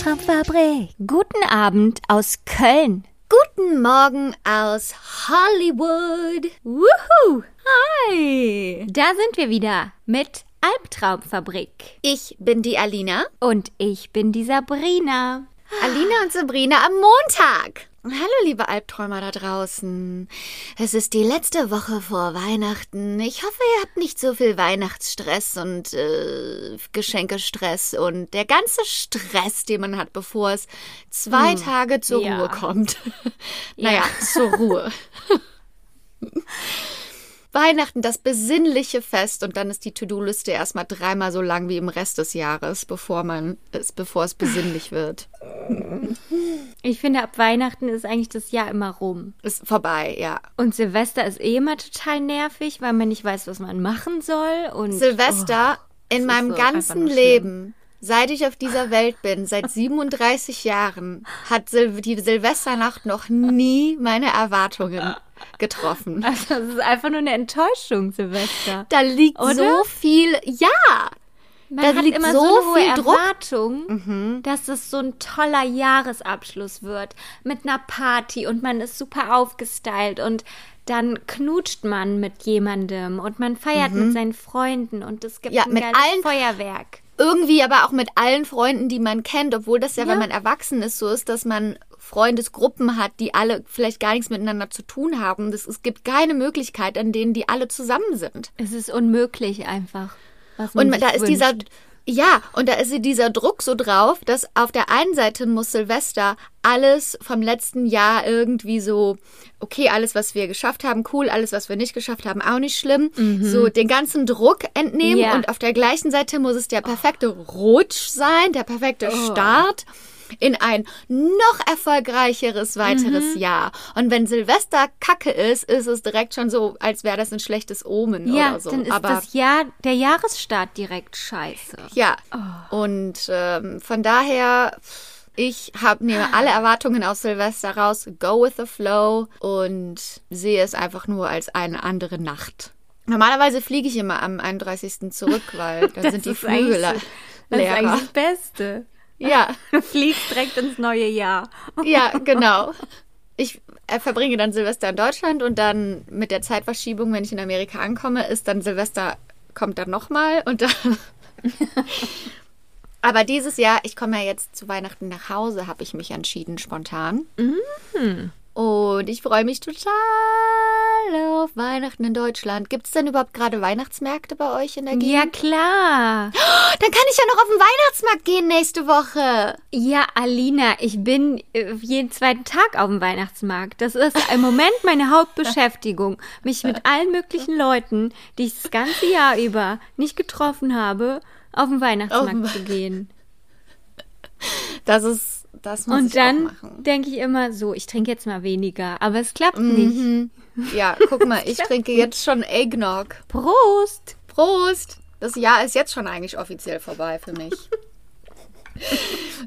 Albtraumfabrik. Guten Abend aus Köln. Guten Morgen aus Hollywood. Wuhu! Hi! Da sind wir wieder mit Albtraumfabrik. Ich bin die Alina. Und ich bin die Sabrina. Alina und Sabrina am Montag. Hallo, liebe Albträumer da draußen. Es ist die letzte Woche vor Weihnachten. Ich hoffe, ihr habt nicht so viel Weihnachtsstress und äh, Geschenkestress und der ganze Stress, den man hat, bevor es zwei hm, Tage zur ja. Ruhe kommt. naja, ja. zur Ruhe. Weihnachten, das besinnliche Fest und dann ist die To-Do-Liste erstmal dreimal so lang wie im Rest des Jahres, bevor man es, bevor es besinnlich wird. Ich finde, ab Weihnachten ist eigentlich das Jahr immer rum. Ist vorbei, ja. Und Silvester ist eh immer total nervig, weil man nicht weiß, was man machen soll. Und Silvester oh, in meinem so ganzen Leben Seit ich auf dieser Welt bin, seit 37 Jahren, hat Sil die Silvesternacht noch nie meine Erwartungen getroffen. Also das ist einfach nur eine Enttäuschung, Silvester. Da liegt Oder? so viel, ja. Man da hat liegt immer so, so eine hohe Erwartung, mhm. dass es so ein toller Jahresabschluss wird mit einer Party und man ist super aufgestylt und dann knutscht man mit jemandem und man feiert mhm. mit seinen Freunden und es gibt ja, ein mit allen Feuerwerk irgendwie aber auch mit allen Freunden, die man kennt, obwohl das ja, ja, wenn man erwachsen ist, so ist, dass man Freundesgruppen hat, die alle vielleicht gar nichts miteinander zu tun haben. Das, es gibt keine Möglichkeit, an denen die alle zusammen sind. Es ist unmöglich einfach. und da ist dieser ja, und da ist dieser Druck so drauf, dass auf der einen Seite muss Silvester alles vom letzten Jahr irgendwie so, okay, alles, was wir geschafft haben, cool, alles, was wir nicht geschafft haben, auch nicht schlimm, mhm. so den ganzen Druck entnehmen ja. und auf der gleichen Seite muss es der perfekte Rutsch sein, der perfekte oh. Start in ein noch erfolgreicheres weiteres mhm. Jahr. Und wenn Silvester Kacke ist, ist es direkt schon so, als wäre das ein schlechtes Omen ja, oder so. Dann ist Aber das Jahr, der Jahresstart direkt scheiße. Ja. Oh. Und ähm, von daher. Ich habe nehme alle Erwartungen aus Silvester raus, go with the flow und sehe es einfach nur als eine andere Nacht. Normalerweise fliege ich immer am 31. zurück, weil dann sind die Flüge leer. Das ist eigentlich das Beste. Ja. Du fliegst direkt ins neue Jahr. Ja, genau. Ich äh, verbringe dann Silvester in Deutschland und dann mit der Zeitverschiebung, wenn ich in Amerika ankomme, ist dann Silvester, kommt dann nochmal und dann. Aber dieses Jahr, ich komme ja jetzt zu Weihnachten nach Hause, habe ich mich entschieden, spontan. Mhm. Und ich freue mich total auf Weihnachten in Deutschland. Gibt es denn überhaupt gerade Weihnachtsmärkte bei euch in der Gegend? Ja, klar. Oh, dann kann ich ja noch auf den Weihnachtsmarkt gehen nächste Woche. Ja, Alina, ich bin äh, jeden zweiten Tag auf dem Weihnachtsmarkt. Das ist im Moment meine Hauptbeschäftigung. Mich mit allen möglichen Leuten, die ich das ganze Jahr über nicht getroffen habe, auf den Weihnachtsmarkt oh. zu gehen. Das ist das muss Und dann denke ich immer so, ich trinke jetzt mal weniger, aber es klappt mhm. nicht. Ja, guck mal, ich trinke jetzt schon Eggnog. Prost! Prost! Das Jahr ist jetzt schon eigentlich offiziell vorbei für mich.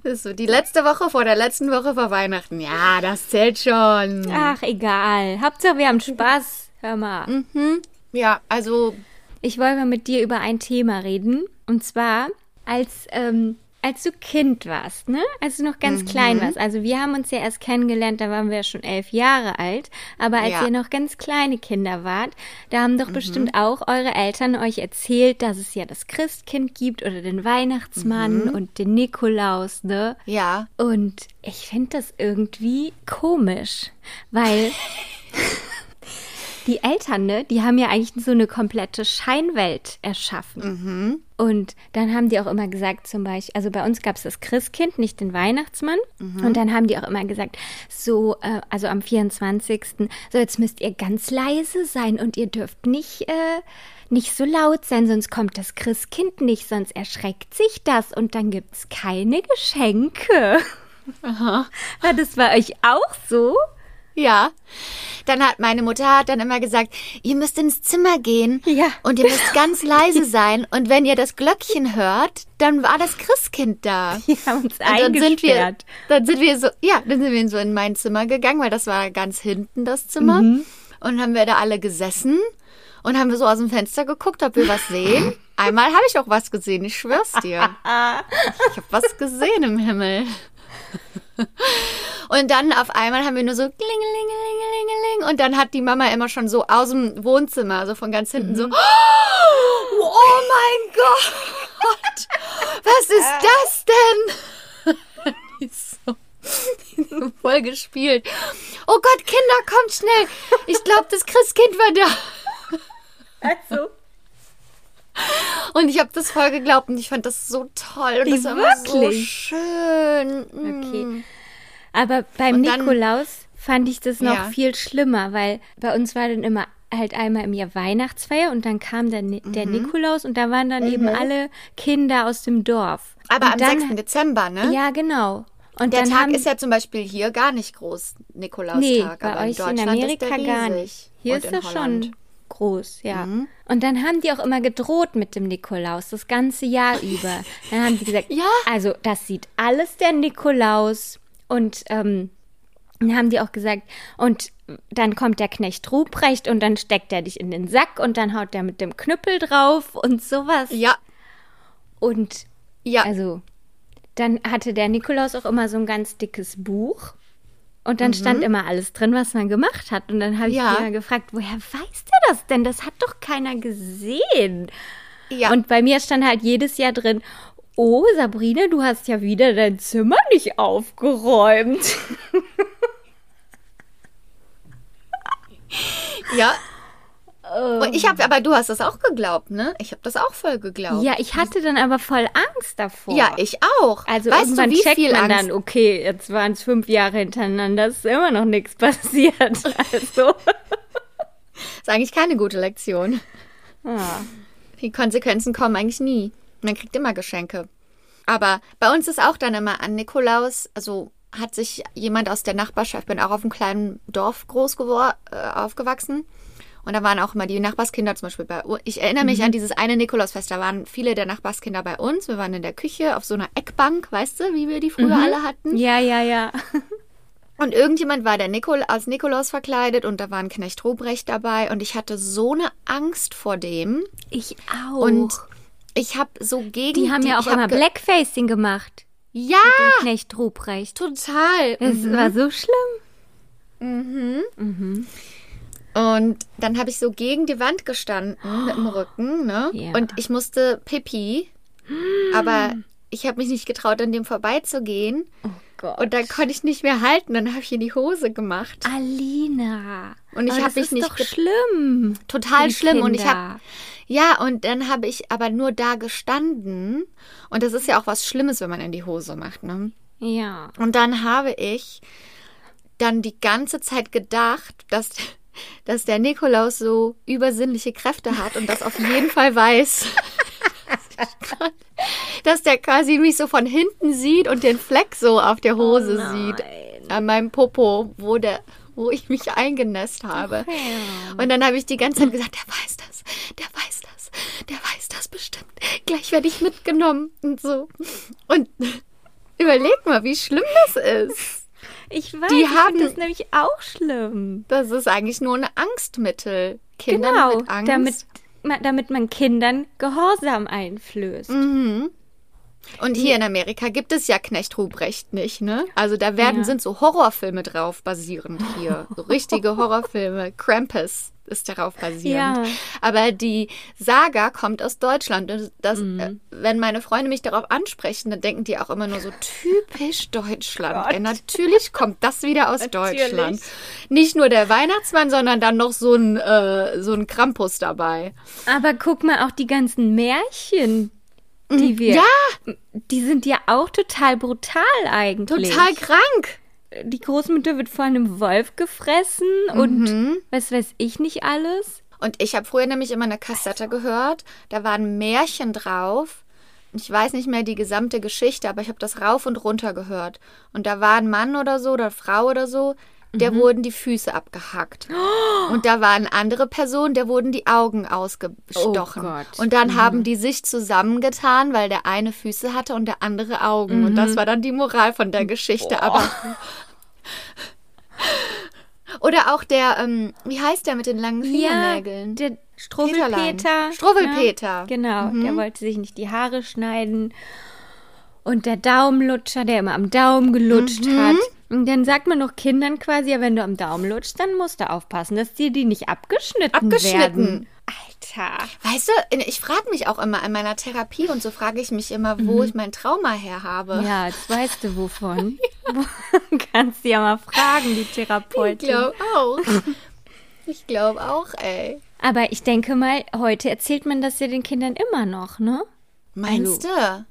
Das ist so die letzte Woche vor der letzten Woche vor Weihnachten. Ja, das zählt schon. Ach, egal. Hauptsache, wir haben Spaß. Hör mal. Mhm. Ja, also. Ich wollte mal mit dir über ein Thema reden. Und zwar, als ähm, als du Kind warst, ne? Als du noch ganz mhm. klein warst. Also wir haben uns ja erst kennengelernt, da waren wir ja schon elf Jahre alt. Aber als ja. ihr noch ganz kleine Kinder wart, da haben doch mhm. bestimmt auch eure Eltern euch erzählt, dass es ja das Christkind gibt oder den Weihnachtsmann mhm. und den Nikolaus, ne? Ja. Und ich finde das irgendwie komisch, weil die Eltern, ne, die haben ja eigentlich so eine komplette Scheinwelt erschaffen. Mhm. Und dann haben die auch immer gesagt, zum Beispiel, also bei uns gab es das Christkind, nicht den Weihnachtsmann. Mhm. Und dann haben die auch immer gesagt, so, äh, also am 24. So, jetzt müsst ihr ganz leise sein und ihr dürft nicht, äh, nicht so laut sein, sonst kommt das Christkind nicht, sonst erschreckt sich das und dann gibt es keine Geschenke. Aha. War das bei euch auch so? Ja. Dann hat meine Mutter hat dann immer gesagt, ihr müsst ins Zimmer gehen ja. und ihr müsst ganz leise sein und wenn ihr das Glöckchen hört, dann war das Christkind da. Die haben uns und dann sind wir dann sind wir so ja, dann sind wir so in mein Zimmer gegangen, weil das war ganz hinten das Zimmer mhm. und haben wir da alle gesessen und haben wir so aus dem Fenster geguckt, ob wir was sehen. Einmal habe ich auch was gesehen, ich schwör's dir. Ich habe was gesehen im Himmel. Und dann auf einmal haben wir nur so klingelingelingelingeling und dann hat die Mama immer schon so aus dem Wohnzimmer, also von ganz hinten so, mhm. oh mein Gott, was ist das denn? Die ist so voll gespielt. Oh Gott, Kinder, kommt schnell. Ich glaube, das Christkind war da. Also. Und ich habe das voll geglaubt und ich fand das so toll und das war wirklich? so schön. Okay. Mm. Aber beim dann, Nikolaus fand ich das noch ja. viel schlimmer, weil bei uns war dann immer halt einmal im Jahr Weihnachtsfeier und dann kam der, der mhm. Nikolaus und da waren dann mhm. eben alle Kinder aus dem Dorf. Aber und am dann, 6. Dezember, ne? Ja, genau. Und der Tag haben, ist ja zum Beispiel hier gar nicht groß, Nikolaustag. Nee, bei euch in, in Amerika gar nicht. Hier ist er schon groß, ja. Mhm. Und dann haben die auch immer gedroht mit dem Nikolaus, das ganze Jahr über. Dann haben sie gesagt, ja. also das sieht alles der Nikolaus. Und ähm, dann haben die auch gesagt, und dann kommt der Knecht Ruprecht und dann steckt er dich in den Sack und dann haut er mit dem Knüppel drauf und sowas. Ja. Und ja. also dann hatte der Nikolaus auch immer so ein ganz dickes Buch. Und dann mhm. stand immer alles drin, was man gemacht hat. Und dann habe ich ja. mich gefragt, woher weiß der das denn? Das hat doch keiner gesehen. Ja. Und bei mir stand halt jedes Jahr drin, oh Sabrina, du hast ja wieder dein Zimmer nicht aufgeräumt. ja, und ich habe, aber du hast das auch geglaubt, ne? Ich habe das auch voll geglaubt. Ja, ich hatte dann aber voll Angst davor. Ja, ich auch. Also weißt irgendwann du, wie checkt viel man Angst? dann, okay, jetzt waren es fünf Jahre hintereinander, ist immer noch nichts passiert. Also. ist eigentlich keine gute Lektion. Ah. Die Konsequenzen kommen eigentlich nie. Man kriegt immer Geschenke. Aber bei uns ist auch dann immer an Nikolaus, also hat sich jemand aus der Nachbarschaft, ich bin auch auf einem kleinen Dorf groß geworden, äh, aufgewachsen. Und da waren auch immer die Nachbarskinder zum Beispiel bei uns. Ich erinnere mich mhm. an dieses eine Nikolausfest. Da waren viele der Nachbarskinder bei uns. Wir waren in der Küche auf so einer Eckbank, weißt du, wie wir die früher mhm. alle hatten. Ja, ja, ja. Und irgendjemand war der Nikol als Nikolaus verkleidet und da war ein Knecht Ruprecht dabei und ich hatte so eine Angst vor dem. Ich auch. Und ich habe so gegen die haben die, ja auch immer Blackfacing gemacht. Ja. Mit dem Knecht Ruprecht. Total. Es mhm. war so schlimm. Mhm. Mhm. Und dann habe ich so gegen die Wand gestanden mit dem Rücken, ne? Ja. Und ich musste pipi, aber ich habe mich nicht getraut, an dem vorbeizugehen. Oh Gott. Und dann konnte ich nicht mehr halten, dann habe ich in die Hose gemacht. Alina. Und ich habe mich nicht doch schlimm. Total schlimm Kinder. und ich habe ja, und dann habe ich aber nur da gestanden und das ist ja auch was Schlimmes, wenn man in die Hose macht, ne? Ja. Und dann habe ich dann die ganze Zeit gedacht, dass dass der Nikolaus so übersinnliche Kräfte hat und das auf jeden Fall weiß. dass der quasi mich so von hinten sieht und den Fleck so auf der Hose oh sieht. An meinem Popo, wo der wo ich mich eingenässt habe. Okay. Und dann habe ich die ganze Zeit gesagt, der weiß das, der weiß das, der weiß das bestimmt. Gleich werde ich mitgenommen und so. Und überleg mal, wie schlimm das ist. Ich weiß, die haben das nämlich auch schlimm. Das ist eigentlich nur ein Angstmittel. Kinder genau, mit Angst. Damit, damit man Kindern Gehorsam einflößt. Mhm. Und hier in Amerika gibt es ja Knecht Ruprecht nicht, ne? Also da werden ja. sind so Horrorfilme drauf basierend hier, so richtige Horrorfilme. Krampus ist darauf basierend. Ja. Aber die Saga kommt aus Deutschland. Und das, mhm. äh, wenn meine Freunde mich darauf ansprechen, dann denken die auch immer nur so typisch Deutschland. Ja, natürlich kommt das wieder aus. Deutschland. Nicht nur der Weihnachtsmann, sondern dann noch so ein, äh, so ein Krampus dabei. Aber guck mal, auch die ganzen Märchen, die mhm. wir. Ja! Die sind ja auch total brutal eigentlich. Total krank die Großmutter wird von einem Wolf gefressen mhm. und was weiß ich nicht alles. Und ich habe früher nämlich immer eine Kassette gehört, da waren Märchen drauf ich weiß nicht mehr die gesamte Geschichte, aber ich habe das rauf und runter gehört. Und da war ein Mann oder so oder Frau oder so, der Mhm. wurden die Füße abgehackt. Und da war eine andere Person, der wurden die Augen ausgestochen. Oh. Und dann haben die sich zusammengetan, weil der eine Füße hatte und der andere Augen. Und Mhm. das war dann die Moral von der Geschichte. Aber oder auch der, ähm, wie heißt der mit den langen Fingernägeln? der Peterlein. Struwwelpeter. Struwwelpeter. Ne? Genau, der wollte sich nicht die Haare schneiden. Und der Daumenlutscher, der immer am Daumen gelutscht Mhm. hat. Und dann sagt man noch Kindern quasi, ja, wenn du am Daumen lutschst, dann musst du aufpassen, dass dir die nicht abgeschnitten, Abgeschnitten. werden. Alter. Weißt du, ich frage mich auch immer in meiner Therapie und so frage ich mich immer, wo ich mein Trauma her habe. Mhm. Ja, jetzt weißt du wovon. Kannst du ja mal fragen, die ich Therapeutin. glaube auch. Ich glaube auch, ey. Aber ich denke mal, heute erzählt man das ja den Kindern immer noch, ne? Meinst du?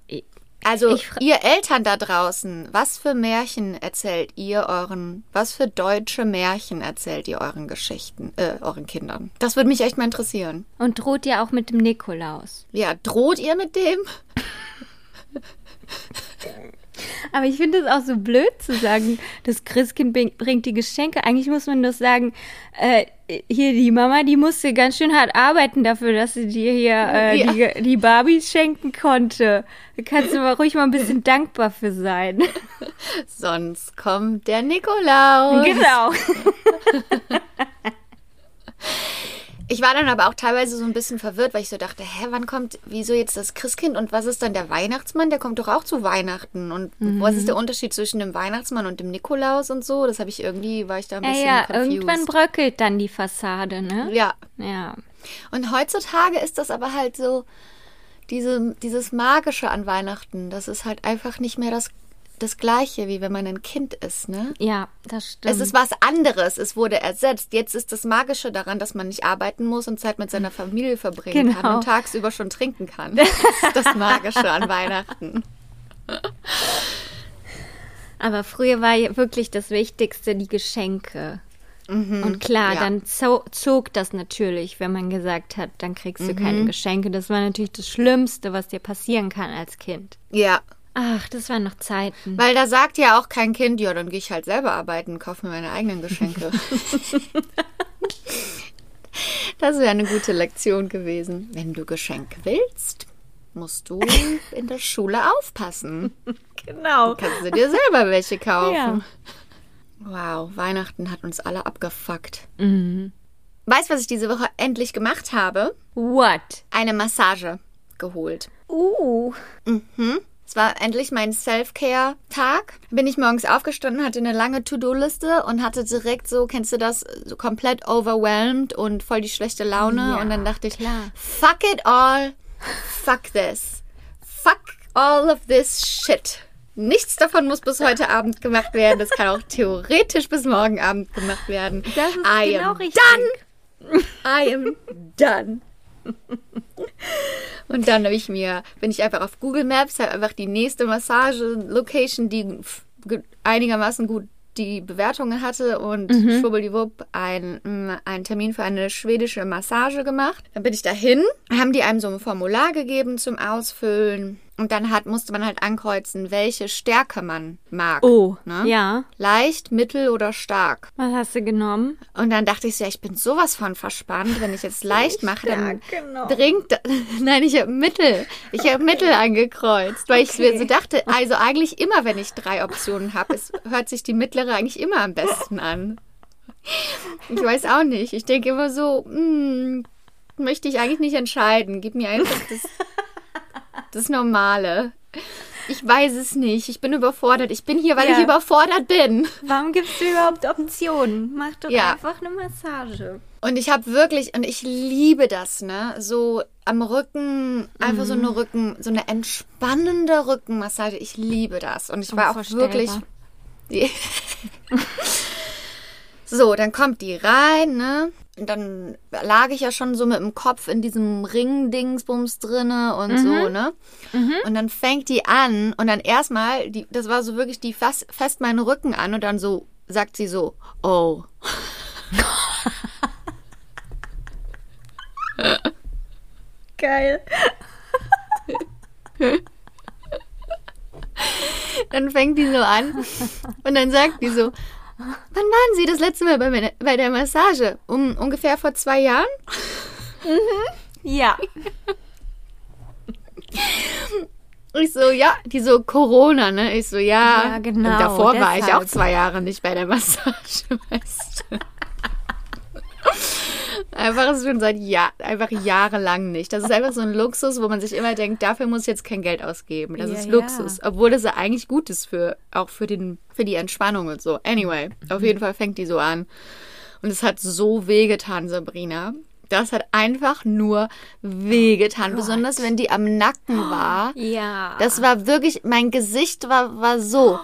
Also, ihr Eltern da draußen, was für Märchen erzählt ihr euren, was für deutsche Märchen erzählt ihr euren Geschichten, äh, euren Kindern? Das würde mich echt mal interessieren. Und droht ja auch mit dem Nikolaus. Ja, droht ihr mit dem? Aber ich finde es auch so blöd zu sagen, das Christkind bring- bringt die Geschenke. Eigentlich muss man das sagen, äh, hier die Mama, die musste ganz schön hart arbeiten dafür, dass sie dir hier äh, Ja. die, die Barbies schenken konnte. Da kannst du mal ruhig mal ein bisschen dankbar für sein. Sonst kommt der Nikolaus. genau. Ich war dann aber auch teilweise so ein bisschen verwirrt, weil ich so dachte, hä, wann kommt, wieso jetzt das Christkind und was ist dann der Weihnachtsmann? Der kommt doch auch zu Weihnachten. Und was Mhm. ist der Unterschied zwischen dem Weihnachtsmann und dem Nikolaus und so? Das habe ich irgendwie, war ich da ein Ja, bisschen ja, confused. irgendwann bröckelt dann die Fassade, ne? Ja. Ja. Und heutzutage ist das aber halt so, diese, dieses Magische an Weihnachten, das ist halt einfach nicht mehr das, das Gleiche, wie wenn man ein Kind ist, ne? Ja, das stimmt. Es ist was anderes. Es wurde ersetzt. Jetzt ist das Magische daran, dass man nicht arbeiten muss und Zeit mit seiner Familie verbringen kann Genau. und tagsüber schon trinken kann. Das ist das Magische an Weihnachten. Aber früher war ja wirklich das Wichtigste die Geschenke. Und klar, Mhm. ja. dann zo zog das natürlich, wenn man gesagt hat, dann kriegst du Mhm. keine Geschenke. Das war natürlich das Schlimmste, was dir passieren kann als Kind. Ja, Ach, das waren noch Zeiten. weil da sagt ja auch kein Kind, ja, dann gehe ich halt selber arbeiten, kaufe mir meine eigenen Geschenke. das wäre eine gute Lektion gewesen. Wenn du Geschenke willst, musst du in der Schule aufpassen. Genau. Kannst du dir selber welche kaufen. Ja. Wow, Weihnachten hat uns alle abgefuckt. Mhm. Weißt du, was ich diese Woche endlich gemacht habe? What? Eine Massage geholt. Uh. Es war endlich mein Self-Care-Tag. Bin ich morgens aufgestanden, hatte eine lange To-Do-Liste und hatte direkt so, kennst du das, so komplett overwhelmed und voll die schlechte Laune. Ja, und dann dachte ich, klar. fuck it all, fuck this. Fuck all of this shit. Nichts davon muss bis heute Abend gemacht werden. Das kann auch theoretisch bis morgen Abend gemacht werden. Das ist I genau richtig. done. I am done. Und dann habe ich mir, bin ich einfach auf Google Maps, habe einfach die nächste Massage-Location, die einigermaßen gut die Bewertungen hatte und Mhm. schwubbeliwupp ein, mm, einen Termin für eine schwedische Massage gemacht. Dann bin ich dahin, haben die einem so ein Formular gegeben zum Ausfüllen und dann hat, musste man halt ankreuzen, welche Stärke man mag. Oh. Ne? Ja. Leicht, mittel oder stark. Was hast du genommen? Und dann dachte ich so, ja, ich bin sowas von verspannt. Wenn ich jetzt leicht mache, dann genau. dringt. Nein, ich habe Mittel. Ich habe Mittel angekreuzt, weil ich mir so dachte, also eigentlich immer, wenn ich drei Optionen habe, es hört sich die mittlere eigentlich immer am besten an. Ich weiß auch nicht. Ich denke immer so, hm, möchte ich eigentlich nicht entscheiden. Gib mir einfach das, das Normale. Ich weiß es nicht. Ich bin überfordert. Ich bin hier, weil Ja. ich überfordert bin. Warum gibst du überhaupt Optionen? Mach doch Ja. einfach eine Massage. Und ich habe wirklich, und ich liebe das, ne? So am Rücken, einfach so eine Rücken, so eine entspannende Rückenmassage. Ich liebe das. Und ich war auch wirklich. So, dann kommt die rein, ne? Und dann lag ich ja schon so mit dem Kopf in diesem Ring-Dingsbums drinne und so, ne? Und dann fängt die an und dann erstmal, die, das war so wirklich, die fast, fest meinen Rücken an und dann so sagt sie so, oh. Geil. dann fängt die so an und dann sagt die so, wann waren Sie das letzte Mal bei, bei der Massage? Um ungefähr vor zwei Jahren? Ja. Ich so, ja, die so Corona, ne? Ich so, ja. Ja, genau, Und davor war ich deshalb. auch zwei Jahre nicht bei der Massage, weißt du. Einfach schon seit Jahr, einfach jahrelang nicht. Das ist einfach so ein Luxus, wo man sich immer denkt, dafür muss ich jetzt kein Geld ausgeben. Das Ja, ist ja. Luxus. Obwohl das ja eigentlich gut ist für, auch für den, für die Entspannung und so. Anyway, auf jeden Fall fängt die so an. Und es hat so wehgetan, Sabrina. Das hat einfach nur wehgetan. Besonders wenn die am Nacken war. Ja. Das war wirklich, mein Gesicht war, war so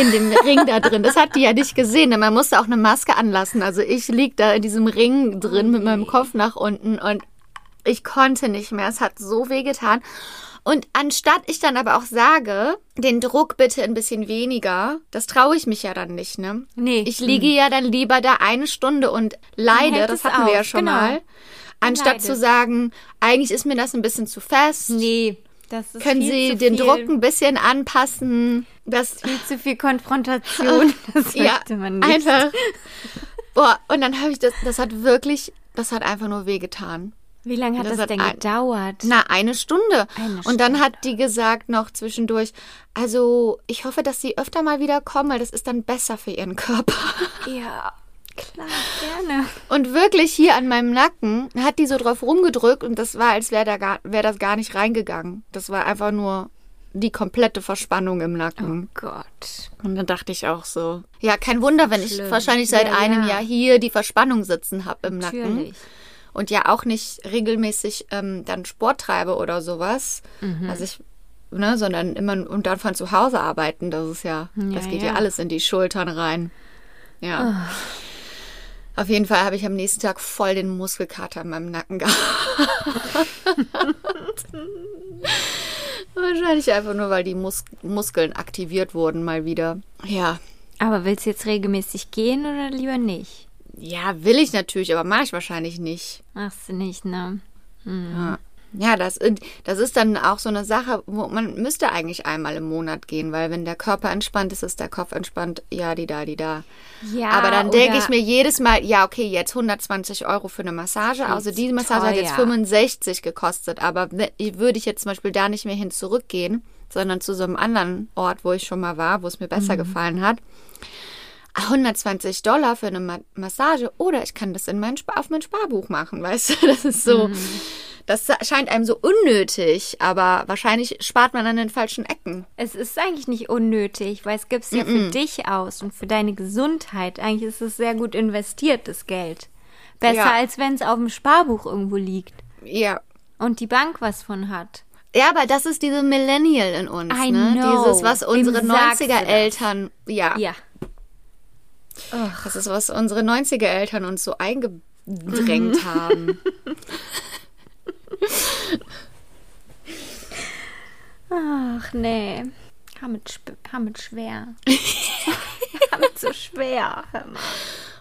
in dem Ring da drin. Das hat die ja nicht gesehen, denn man musste auch eine Maske anlassen. Also ich lieg da in diesem Ring drin mit meinem Kopf nach unten und ich konnte nicht mehr. Es hat so weh getan. Und anstatt ich dann aber auch sage, den Druck bitte ein bisschen weniger, das traue ich mich ja dann nicht, ne? Nee. Ich liege ja dann lieber da eine Stunde und leide, das hatten wir ja schon genau. mal. Anstatt zu sagen, eigentlich ist mir das ein bisschen zu fest. Nee. Können Sie den viel, Druck ein bisschen anpassen? Das Viel zu viel Konfrontation. Das ja, möchte man nicht. einfach. Boah, und dann habe ich das, das hat wirklich, das hat einfach nur wehgetan. Wie lange hat Das das, hat denn ein- gedauert? Na, eine Stunde. Eine Und dann hat die gesagt noch zwischendurch, also ich hoffe, dass Sie öfter mal wieder kommen, weil das ist dann besser für Ihren Körper. Ja, klar, gerne. Und wirklich hier an meinem Nacken hat die so drauf rumgedrückt und das war, als wäre da gar, wäre das gar nicht reingegangen. Das war einfach nur die komplette Verspannung im Nacken. Oh Gott. Und dann dachte ich auch so, ja, kein Wunder, wenn ich Schlimm. wahrscheinlich seit Ja, einem ja. Jahr hier die Verspannung sitzen habe im Nacken. Natürlich. Und ja auch nicht regelmäßig ähm, dann Sport treibe oder sowas. Mhm. Also ich, ne, sondern immer und dann von zu Hause arbeiten, das ist ja, das geht ja. ja. alles in die Schultern rein. Ja. Auf jeden Fall habe ich am nächsten Tag voll den Muskelkater in meinem Nacken gehabt. Wahrscheinlich einfach nur, weil die Mus Muskeln aktiviert wurden mal wieder. Ja. Aber willst du jetzt regelmäßig gehen oder lieber nicht? Ja, will ich natürlich, aber mache ich wahrscheinlich nicht. Machst du nicht, ne? Ja, ja das, das ist dann auch so eine Sache, wo man müsste eigentlich einmal im Monat gehen, weil wenn der Körper entspannt ist, ist der Kopf entspannt. Ja, die da, die da. Ja, aber dann denke ich mir jedes Mal, ja, okay, jetzt 120 Euro für eine Massage. Also diese Massage hat jetzt teuer. 65 gekostet, aber würde ich jetzt zum Beispiel da nicht mehr hin zurückgehen, sondern zu so einem anderen Ort, wo ich schon mal war, wo es mir besser gefallen hat. 120 Dollar für eine Ma Massage oder ich kann das in mein auf mein Sparbuch machen, weißt du? Das ist so, das scheint einem so unnötig, aber wahrscheinlich spart man an den falschen Ecken. Es ist eigentlich nicht unnötig, weil es gibt's ja für dich aus und für deine Gesundheit. Eigentlich ist es sehr gut investiert, das Geld. Besser, Ja. als wenn es auf dem Sparbuch irgendwo liegt Ja. und die Bank was von hat. Ja, aber das ist diese Millennial in uns, I ne? know. Dieses, was unsere Wem sagst du 90er das? Eltern, ja, Ja. das ist, was unsere 90er Eltern uns so eingedrängt haben. Ach nee. Sp- Hammet schwer. Hammet so schwer.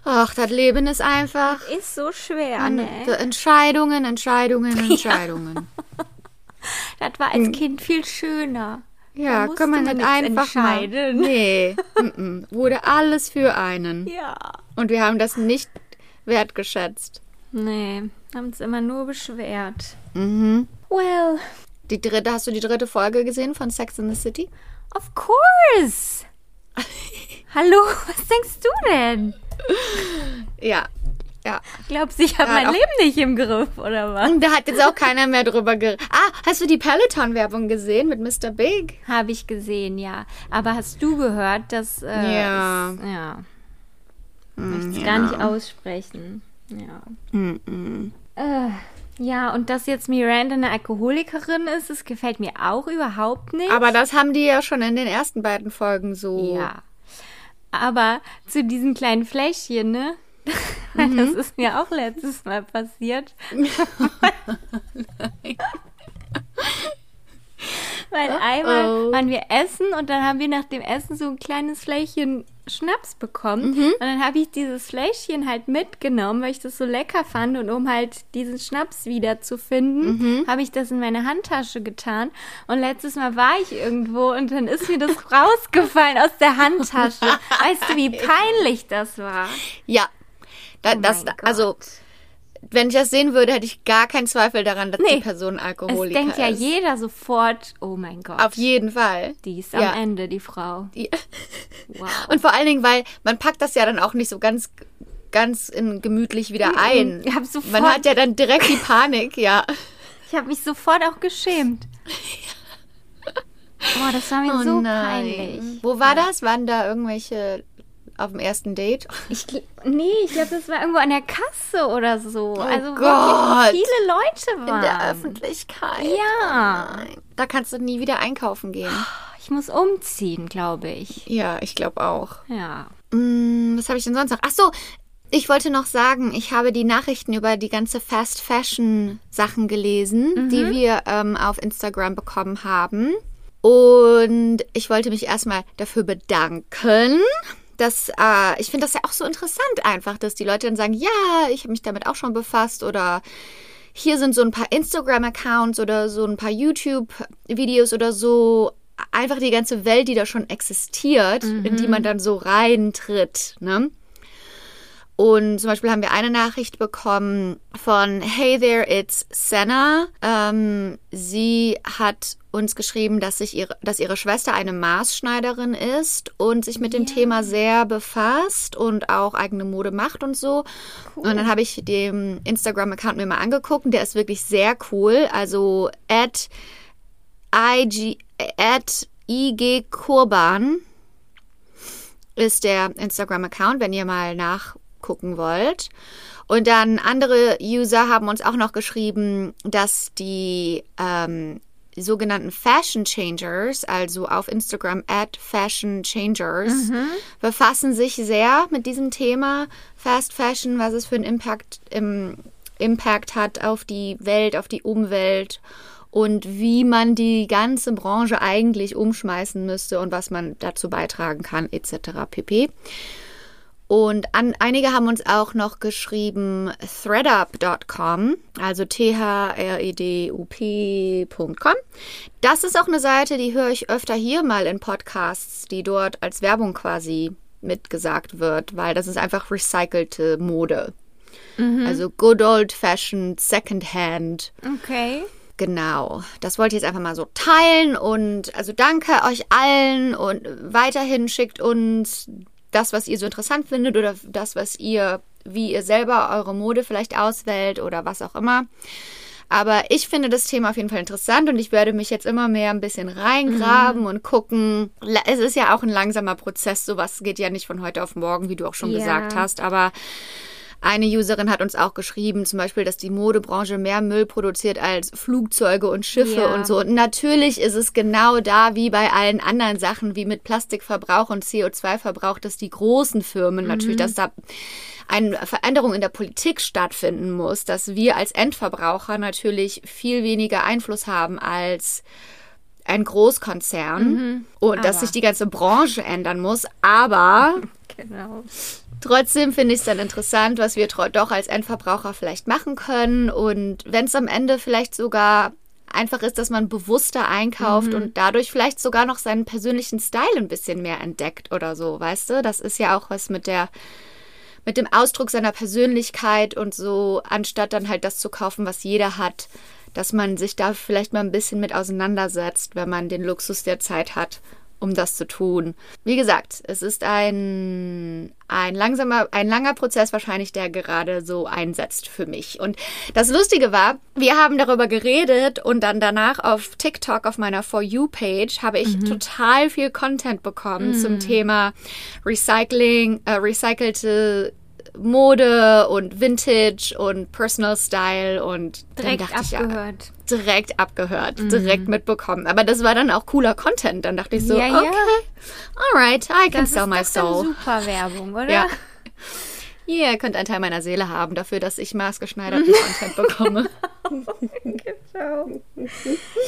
Ach, das Leben ist einfach Ist so schwer, an- ne? Entscheidungen, Entscheidungen, Entscheidungen. Das war als Kind viel schöner. Ja, kann man nicht einfach mal. Nee, mm, mm. wurde alles für einen. Ja. Und wir haben das nicht wertgeschätzt. Nee, haben uns immer nur beschwert. Mhm. Well, Die dritte, hast du die dritte Folge gesehen von Sex in the City? of course. Hallo, was denkst du denn? Ja. Ja. Glaubst du, ich habe mein Leben nicht im Griff, oder was? Und da hat jetzt auch keiner mehr drüber geredet. Ah, hast du die Peloton-Werbung gesehen mit Mr. Big? Habe ich gesehen, ja. Aber hast du gehört, dass. Äh, Ja. Es, ja. Hm, Möchte es ja. gar nicht aussprechen. Ja. Äh, ja, und dass jetzt Miranda eine Alkoholikerin ist, das gefällt mir auch überhaupt nicht. Aber das haben die ja schon in den ersten beiden Folgen so. Ja. Aber zu diesen kleinen Fläschchen, ne? Mhm. Das ist mir auch letztes Mal passiert. Weil einmal waren wir essen und dann haben wir nach dem Essen so ein kleines Fläschchen Schnaps bekommen. Mhm. Und dann habe ich dieses Fläschchen halt mitgenommen, weil ich das so lecker fand. Und um halt diesen Schnaps wieder zu finden, Mhm. habe ich das in meine Handtasche getan. Und letztes Mal war ich irgendwo und dann ist mir das rausgefallen aus der Handtasche. Weißt du, wie peinlich das war? Ja. Da, Oh das, mein Gott. Wenn ich das sehen würde, hätte ich gar keinen Zweifel daran, dass Nee. die Person Alkoholiker denkt ja ist. jeder sofort, oh mein Gott. Auf jeden Fall. die ist am Ja. Ende, die Frau. Die- Wow. Und vor allen Dingen, weil man packt das ja dann auch nicht so ganz, ganz in gemütlich wieder ein. Ich hab sofort- Man hat ja dann direkt die Panik, ja. Ich habe mich sofort auch geschämt. Boah, das war mir Oh so nein. peinlich. Wo war das? Waren da irgendwelche auf dem ersten Date? Ich, nee, ich glaube, das war irgendwo an der Kasse oder so. also Oh Gott. wirklich viele Leute waren. In der Öffentlichkeit. Ja. Oh nein. Da kannst du nie wieder einkaufen gehen. Ich muss umziehen, glaube ich. Ja, ich glaube auch. Ja. Hm, was habe ich denn sonst noch? Ach so, ich wollte noch sagen, ich habe die Nachrichten über die ganze Fast Fashion Sachen gelesen, die wir ähm, auf Instagram bekommen haben. Und ich wollte mich erstmal dafür bedanken. Dass, äh, ich finde das ja auch so interessant einfach, dass die Leute dann sagen, ja, ich habe mich damit auch schon befasst oder hier sind so ein paar Instagram-Accounts oder so ein paar YouTube-Videos oder so. Einfach die ganze Welt, die da schon existiert, in die man dann so reintritt. Ne? Und zum Beispiel haben wir eine Nachricht bekommen von Hey there, it's Senna. Ähm, sie hat uns geschrieben, dass, sich ihre, dass ihre Schwester eine Maßschneiderin ist und sich mit dem Thema sehr befasst und auch eigene Mode macht und so. Und dann habe ich den Instagram-Account mir mal angeguckt und der ist wirklich sehr cool. Also at IG, at IG Kurban ist der Instagram-Account, wenn ihr mal nachgucken wollt. Und dann andere User haben uns auch noch geschrieben, dass die ähm, sogenannten Fashion Changers, also auf Instagram at Fashion Changers, befassen sich sehr mit diesem Thema Fast Fashion, was es für einen Impact, im, Impact hat auf die Welt, auf die Umwelt und wie man die ganze Branche eigentlich umschmeißen müsste und was man dazu beitragen kann, etc. pp. Und an, einige haben uns auch noch geschrieben threadup.com, also T-H-R-E-D-U-P.com. Das ist auch eine Seite, die höre ich öfter hier mal in Podcasts, die dort als Werbung quasi mitgesagt wird, weil das ist einfach recycelte Mode. Also good old fashioned secondhand. Okay. Genau, das wollte ich jetzt einfach mal so teilen und also danke euch allen und weiterhin schickt uns das, was ihr so interessant findet oder das, was ihr, wie ihr selber eure Mode vielleicht auswählt oder was auch immer. Aber ich finde das Thema auf jeden Fall interessant und ich werde mich jetzt immer mehr ein bisschen reingraben und gucken. Es ist ja auch ein langsamer Prozess, sowas geht ja nicht von heute auf morgen, wie du auch schon Ja. gesagt hast, aber eine Userin hat uns auch geschrieben, zum Beispiel, dass die Modebranche mehr Müll produziert als Flugzeuge und Schiffe Ja. und so. Und natürlich ist es genau da wie bei allen anderen Sachen, wie mit Plastikverbrauch und CO2-Verbrauch, dass die großen Firmen natürlich, dass da eine Veränderung in der Politik stattfinden muss, dass wir als Endverbraucher natürlich viel weniger Einfluss haben als ein Großkonzern und dass Aber. sich die ganze Branche ändern muss. Aber Genau. Trotzdem finde ich es dann interessant, was wir doch als Endverbraucher vielleicht machen können. Und wenn es am Ende vielleicht sogar einfach ist, dass man bewusster einkauft und dadurch vielleicht sogar noch seinen persönlichen Style ein bisschen mehr entdeckt oder so, weißt du? Das ist ja auch was mit der mit dem Ausdruck seiner Persönlichkeit und so, anstatt dann halt das zu kaufen, was jeder hat, dass man sich da vielleicht mal ein bisschen mit auseinandersetzt, wenn man den Luxus der Zeit hat, um das zu tun. Wie gesagt, es ist ein, ein langsamer, ein langer Prozess wahrscheinlich, der gerade so einsetzt für mich. Und das Lustige war, wir haben darüber geredet und dann danach auf TikTok, auf meiner For You-Page, habe ich total viel Content bekommen zum Thema Recycling, äh, recycelte Mode und Vintage und Personal Style und dann Direkt dachte ich, ja, abgehört. direkt abgehört, direkt mitbekommen. Aber das war dann auch cooler Content. Dann dachte ich so, Ja, ja. okay, alright, I can Das sell my soul. super Werbung, oder? Ja. Ihr könnt einen Teil meiner Seele haben dafür, dass ich maßgeschneiderten Content bekomme.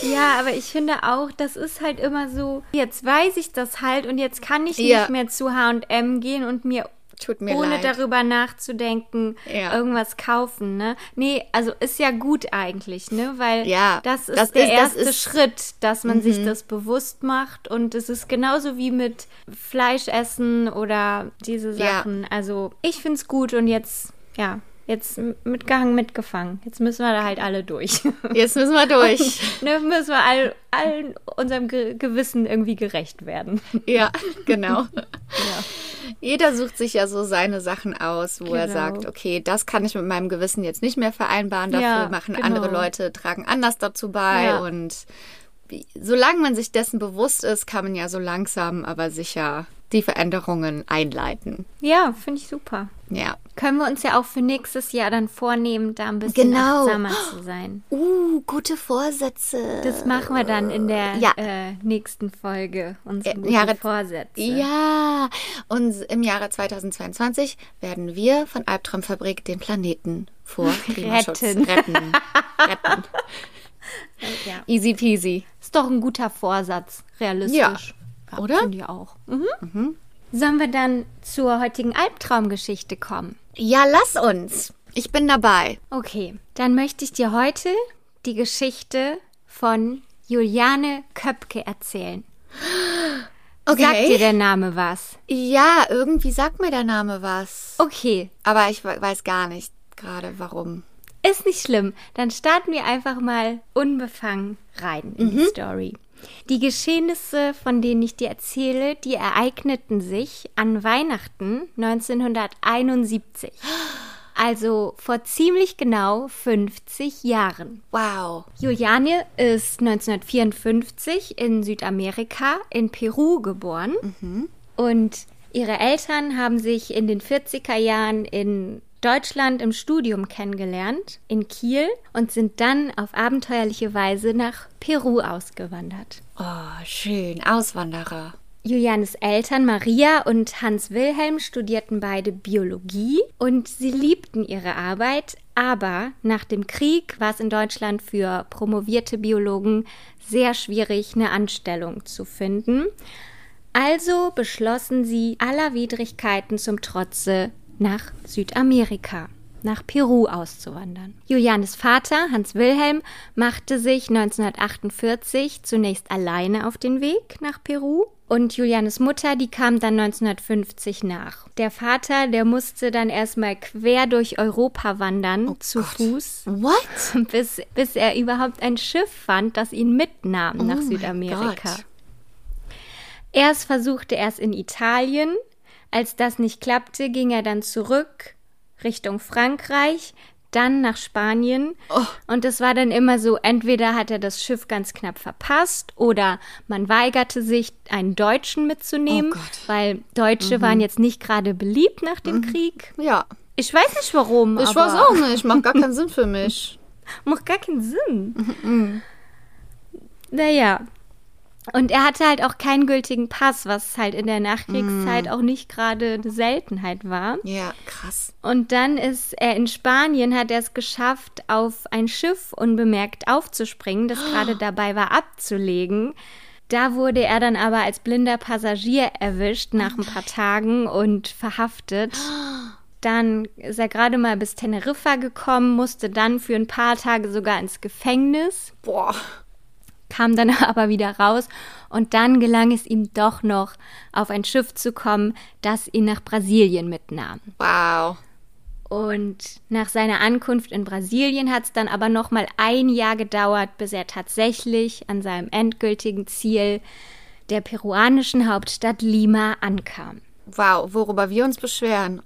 Ja, aber ich finde auch, das ist halt immer so, jetzt weiß ich das halt und jetzt kann ich Ja. nicht mehr zu H&M gehen und mir Tut mir ohne leid. darüber nachzudenken, Ja. irgendwas kaufen, ne? Nee, also ist ja gut eigentlich, ne? Weil Ja, das ist das der ist- das erste ist- Mhm. Schritt, dass man sich das bewusst macht und es ist genauso wie mit Fleischessen oder diese Ja. Sachen. Also ich finde es gut und jetzt, ja, jetzt mitgehangen, mitgefangen. Jetzt müssen wir da halt alle durch. Jetzt müssen wir durch. ne, müssen wir all, allen unserem Ge Gewissen irgendwie gerecht werden. ja, genau. Jeder sucht sich ja so seine Sachen aus, wo er Genau. sagt, okay, das kann ich mit meinem Gewissen jetzt nicht mehr vereinbaren. Dafür Ja, machen genau. andere Leute, tragen anders dazu bei. Ja. Und solange man sich dessen bewusst ist, kann man ja so langsam, aber sicher die Veränderungen einleiten. Ja, finde ich super. Ja. Können wir uns ja auch für nächstes Jahr dann vornehmen, da ein bisschen Genau. achtsamer zu sein. Uh, gute Vorsätze. Das machen wir dann in der Ja. äh, nächsten Folge, unsere Im guten Jahre- Vorsätze. Ja, und im Jahre 2022 werden wir von Albtraumfabrik den Planeten vor Klimaschutz Retten. retten. retten. Ja. Easy peasy. Ist doch ein guter Vorsatz, realistisch. Ja. Oder? Finde ich auch. Mhm. Sollen wir dann zur heutigen Albtraumgeschichte kommen? Ja, lass uns. Ich bin dabei. Okay, dann möchte ich dir heute die Geschichte von Juliane Köpke erzählen. Okay. Sagt dir der Name was? Ja, irgendwie sagt mir der Name was. Okay, Aber ich we- weiß gar nicht gerade warum. Ist nicht schlimm. Dann starten wir einfach mal unbefangen rein in die Story. Die Geschehnisse, von denen ich dir erzähle, die ereigneten sich an Weihnachten 1971. Also vor ziemlich genau 50 Jahren. Wow. Juliane ist 1954 in Südamerika in Peru geboren und ihre Eltern haben sich in den 40er Jahren in Deutschland im Studium kennengelernt, in Kiel, und sind dann auf abenteuerliche Weise nach Peru ausgewandert. Oh, schön. Auswanderer. Julianes Eltern Maria und Hans Wilhelm studierten beide Biologie und sie liebten ihre Arbeit, aber nach dem Krieg war es in Deutschland für promovierte Biologen sehr schwierig, eine Anstellung zu finden. Also beschlossen sie aller Widrigkeiten zum Trotze nach Südamerika, nach Peru auszuwandern. Julianes Vater, Hans Wilhelm, machte sich 1948 zunächst alleine auf den Weg nach Peru und Julianes Mutter, die kam dann 1950 nach. Der Vater, der musste dann erstmal quer durch Europa wandern, zu Gott. Fuß, What? bis, bis er überhaupt ein Schiff fand, das ihn mitnahm nach Oh mein Südamerika. Erst versuchte er es in Italien. Als das nicht klappte, ging er dann zurück Richtung Frankreich, dann nach Spanien. Oh. Und es war dann immer so, entweder hat er das Schiff ganz knapp verpasst oder man weigerte sich, einen Deutschen mitzunehmen, Oh. Mhm. weil Deutsche waren jetzt nicht gerade beliebt nach dem Krieg. Ja. Ich weiß nicht warum. Ich weiß auch nicht. Macht gar keinen Sinn für mich. Macht gar keinen Sinn. Mhm. Naja. Und er hatte halt auch keinen gültigen Pass, was halt in der Nachkriegszeit Mhm. auch nicht gerade eine Seltenheit war. Ja, krass. Und dann ist er in Spanien, hat er es geschafft, auf ein Schiff unbemerkt aufzuspringen, das gerade dabei war abzulegen. Da wurde er dann aber als blinder Passagier erwischt nach ein paar Tagen und verhaftet. Dann ist er gerade mal bis Teneriffa gekommen, musste dann für ein paar Tage sogar ins Gefängnis, Boah. Kam dann aber wieder raus und dann gelang es ihm doch noch, auf ein Schiff zu kommen, das ihn nach Brasilien mitnahm. Wow. Und nach seiner Ankunft in Brasilien hat es dann aber noch mal ein Jahr gedauert, bis er tatsächlich an seinem endgültigen Ziel, der peruanischen Hauptstadt Lima, ankam. Wow, worüber wir uns beschweren.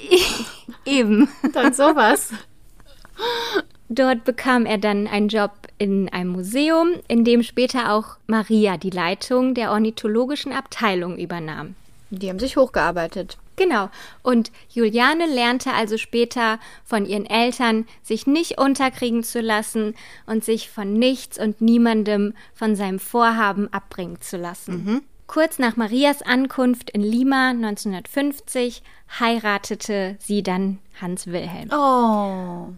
Eben. Dann sowas. Dort bekam er dann einen Job in einem Museum, in dem später auch Maria die Leitung der ornithologischen Abteilung übernahm. Die haben sich hochgearbeitet. Genau. Und Juliane lernte also später von ihren Eltern, sich nicht unterkriegen zu lassen und sich von nichts und niemandem von seinem Vorhaben abbringen zu lassen. Kurz nach Marias Ankunft in Lima 1950 heiratete sie dann Hans Wilhelm. Oh.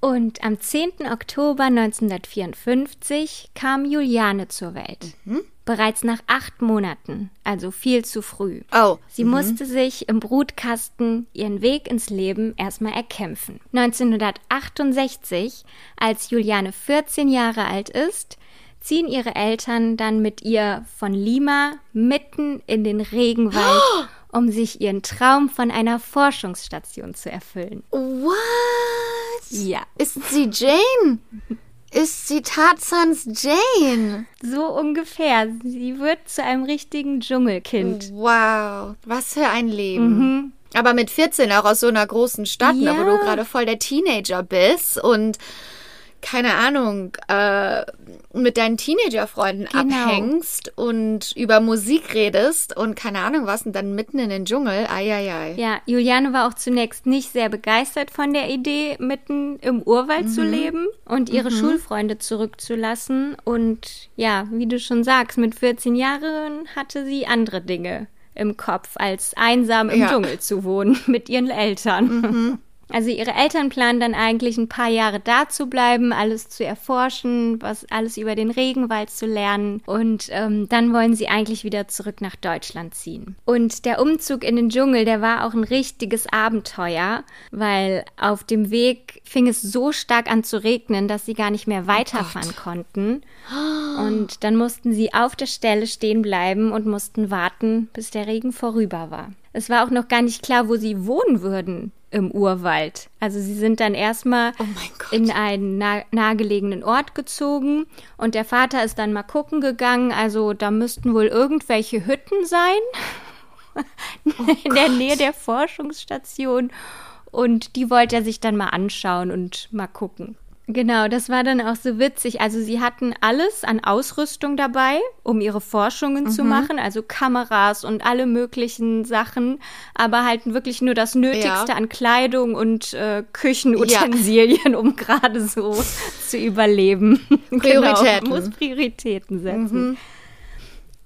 Und am 10. Oktober 1954 kam Juliane zur Welt. Mhm. Bereits nach acht Monaten, also viel zu früh. Oh. Sie musste sich im Brutkasten ihren Weg ins Leben erstmal erkämpfen. 1968, als Juliane 14 Jahre alt ist, ziehen ihre Eltern dann mit ihr von Lima mitten in den Regenwald, um sich ihren Traum von einer Forschungsstation zu erfüllen. What? Ja. Ist sie Jane? Ist sie Tarzans Jane? So ungefähr. Sie wird zu einem richtigen Dschungelkind. Wow, was für ein Leben. Aber mit 14 auch aus so einer großen Stadt, ne, wo Ja. du gerade voll der Teenager bist und keine Ahnung, äh, mit deinen Teenagerfreunden Genau. abhängst und über Musik redest und keine Ahnung was und dann mitten in den Dschungel. Eieiei. Ja, Juliane war auch zunächst nicht sehr begeistert von der Idee, mitten im Urwald zu leben und ihre Schulfreunde zurückzulassen. Und ja, wie du schon sagst, mit 14 Jahren hatte sie andere Dinge im Kopf, als einsam im Ja. Dschungel zu wohnen mit ihren Eltern. Also ihre Eltern planen dann eigentlich ein paar Jahre da zu bleiben, alles zu erforschen, was alles über den Regenwald zu lernen und ähm, dann wollen sie eigentlich wieder zurück nach Deutschland ziehen. Und der Umzug in den Dschungel, der war auch ein richtiges Abenteuer, weil auf dem Weg fing es so stark an zu regnen, dass sie gar nicht mehr weiterfahren konnten. Und dann mussten sie auf der Stelle stehen bleiben und mussten warten, bis der Regen vorüber war. Es war auch noch gar nicht klar, wo sie wohnen würden im Urwald. Also sie sind dann erstmal Oh Gott. in einen nah nahegelegenen Ort gezogen und der Vater ist dann mal gucken gegangen. Also da müssten wohl irgendwelche Hütten sein in der Nähe der Forschungsstation und die wollte er sich dann mal anschauen und mal gucken. Genau, das war dann auch so witzig. Also sie hatten alles an Ausrüstung dabei, um ihre Forschungen zu machen, also Kameras und alle möglichen Sachen, aber halt wirklich nur das Nötigste Ja. an Kleidung und äh, Küchenutensilien, um gerade so zu überleben. Prioritäten. Genau, muss Prioritäten setzen.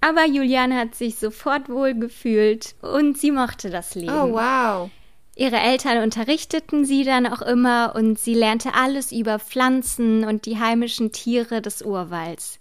Aber Juliane hat sich sofort wohl gefühlt und sie mochte das Leben. Oh, wow. Ihre Eltern unterrichteten sie dann auch immer und sie lernte alles über Pflanzen und die heimischen Tiere des Urwalds.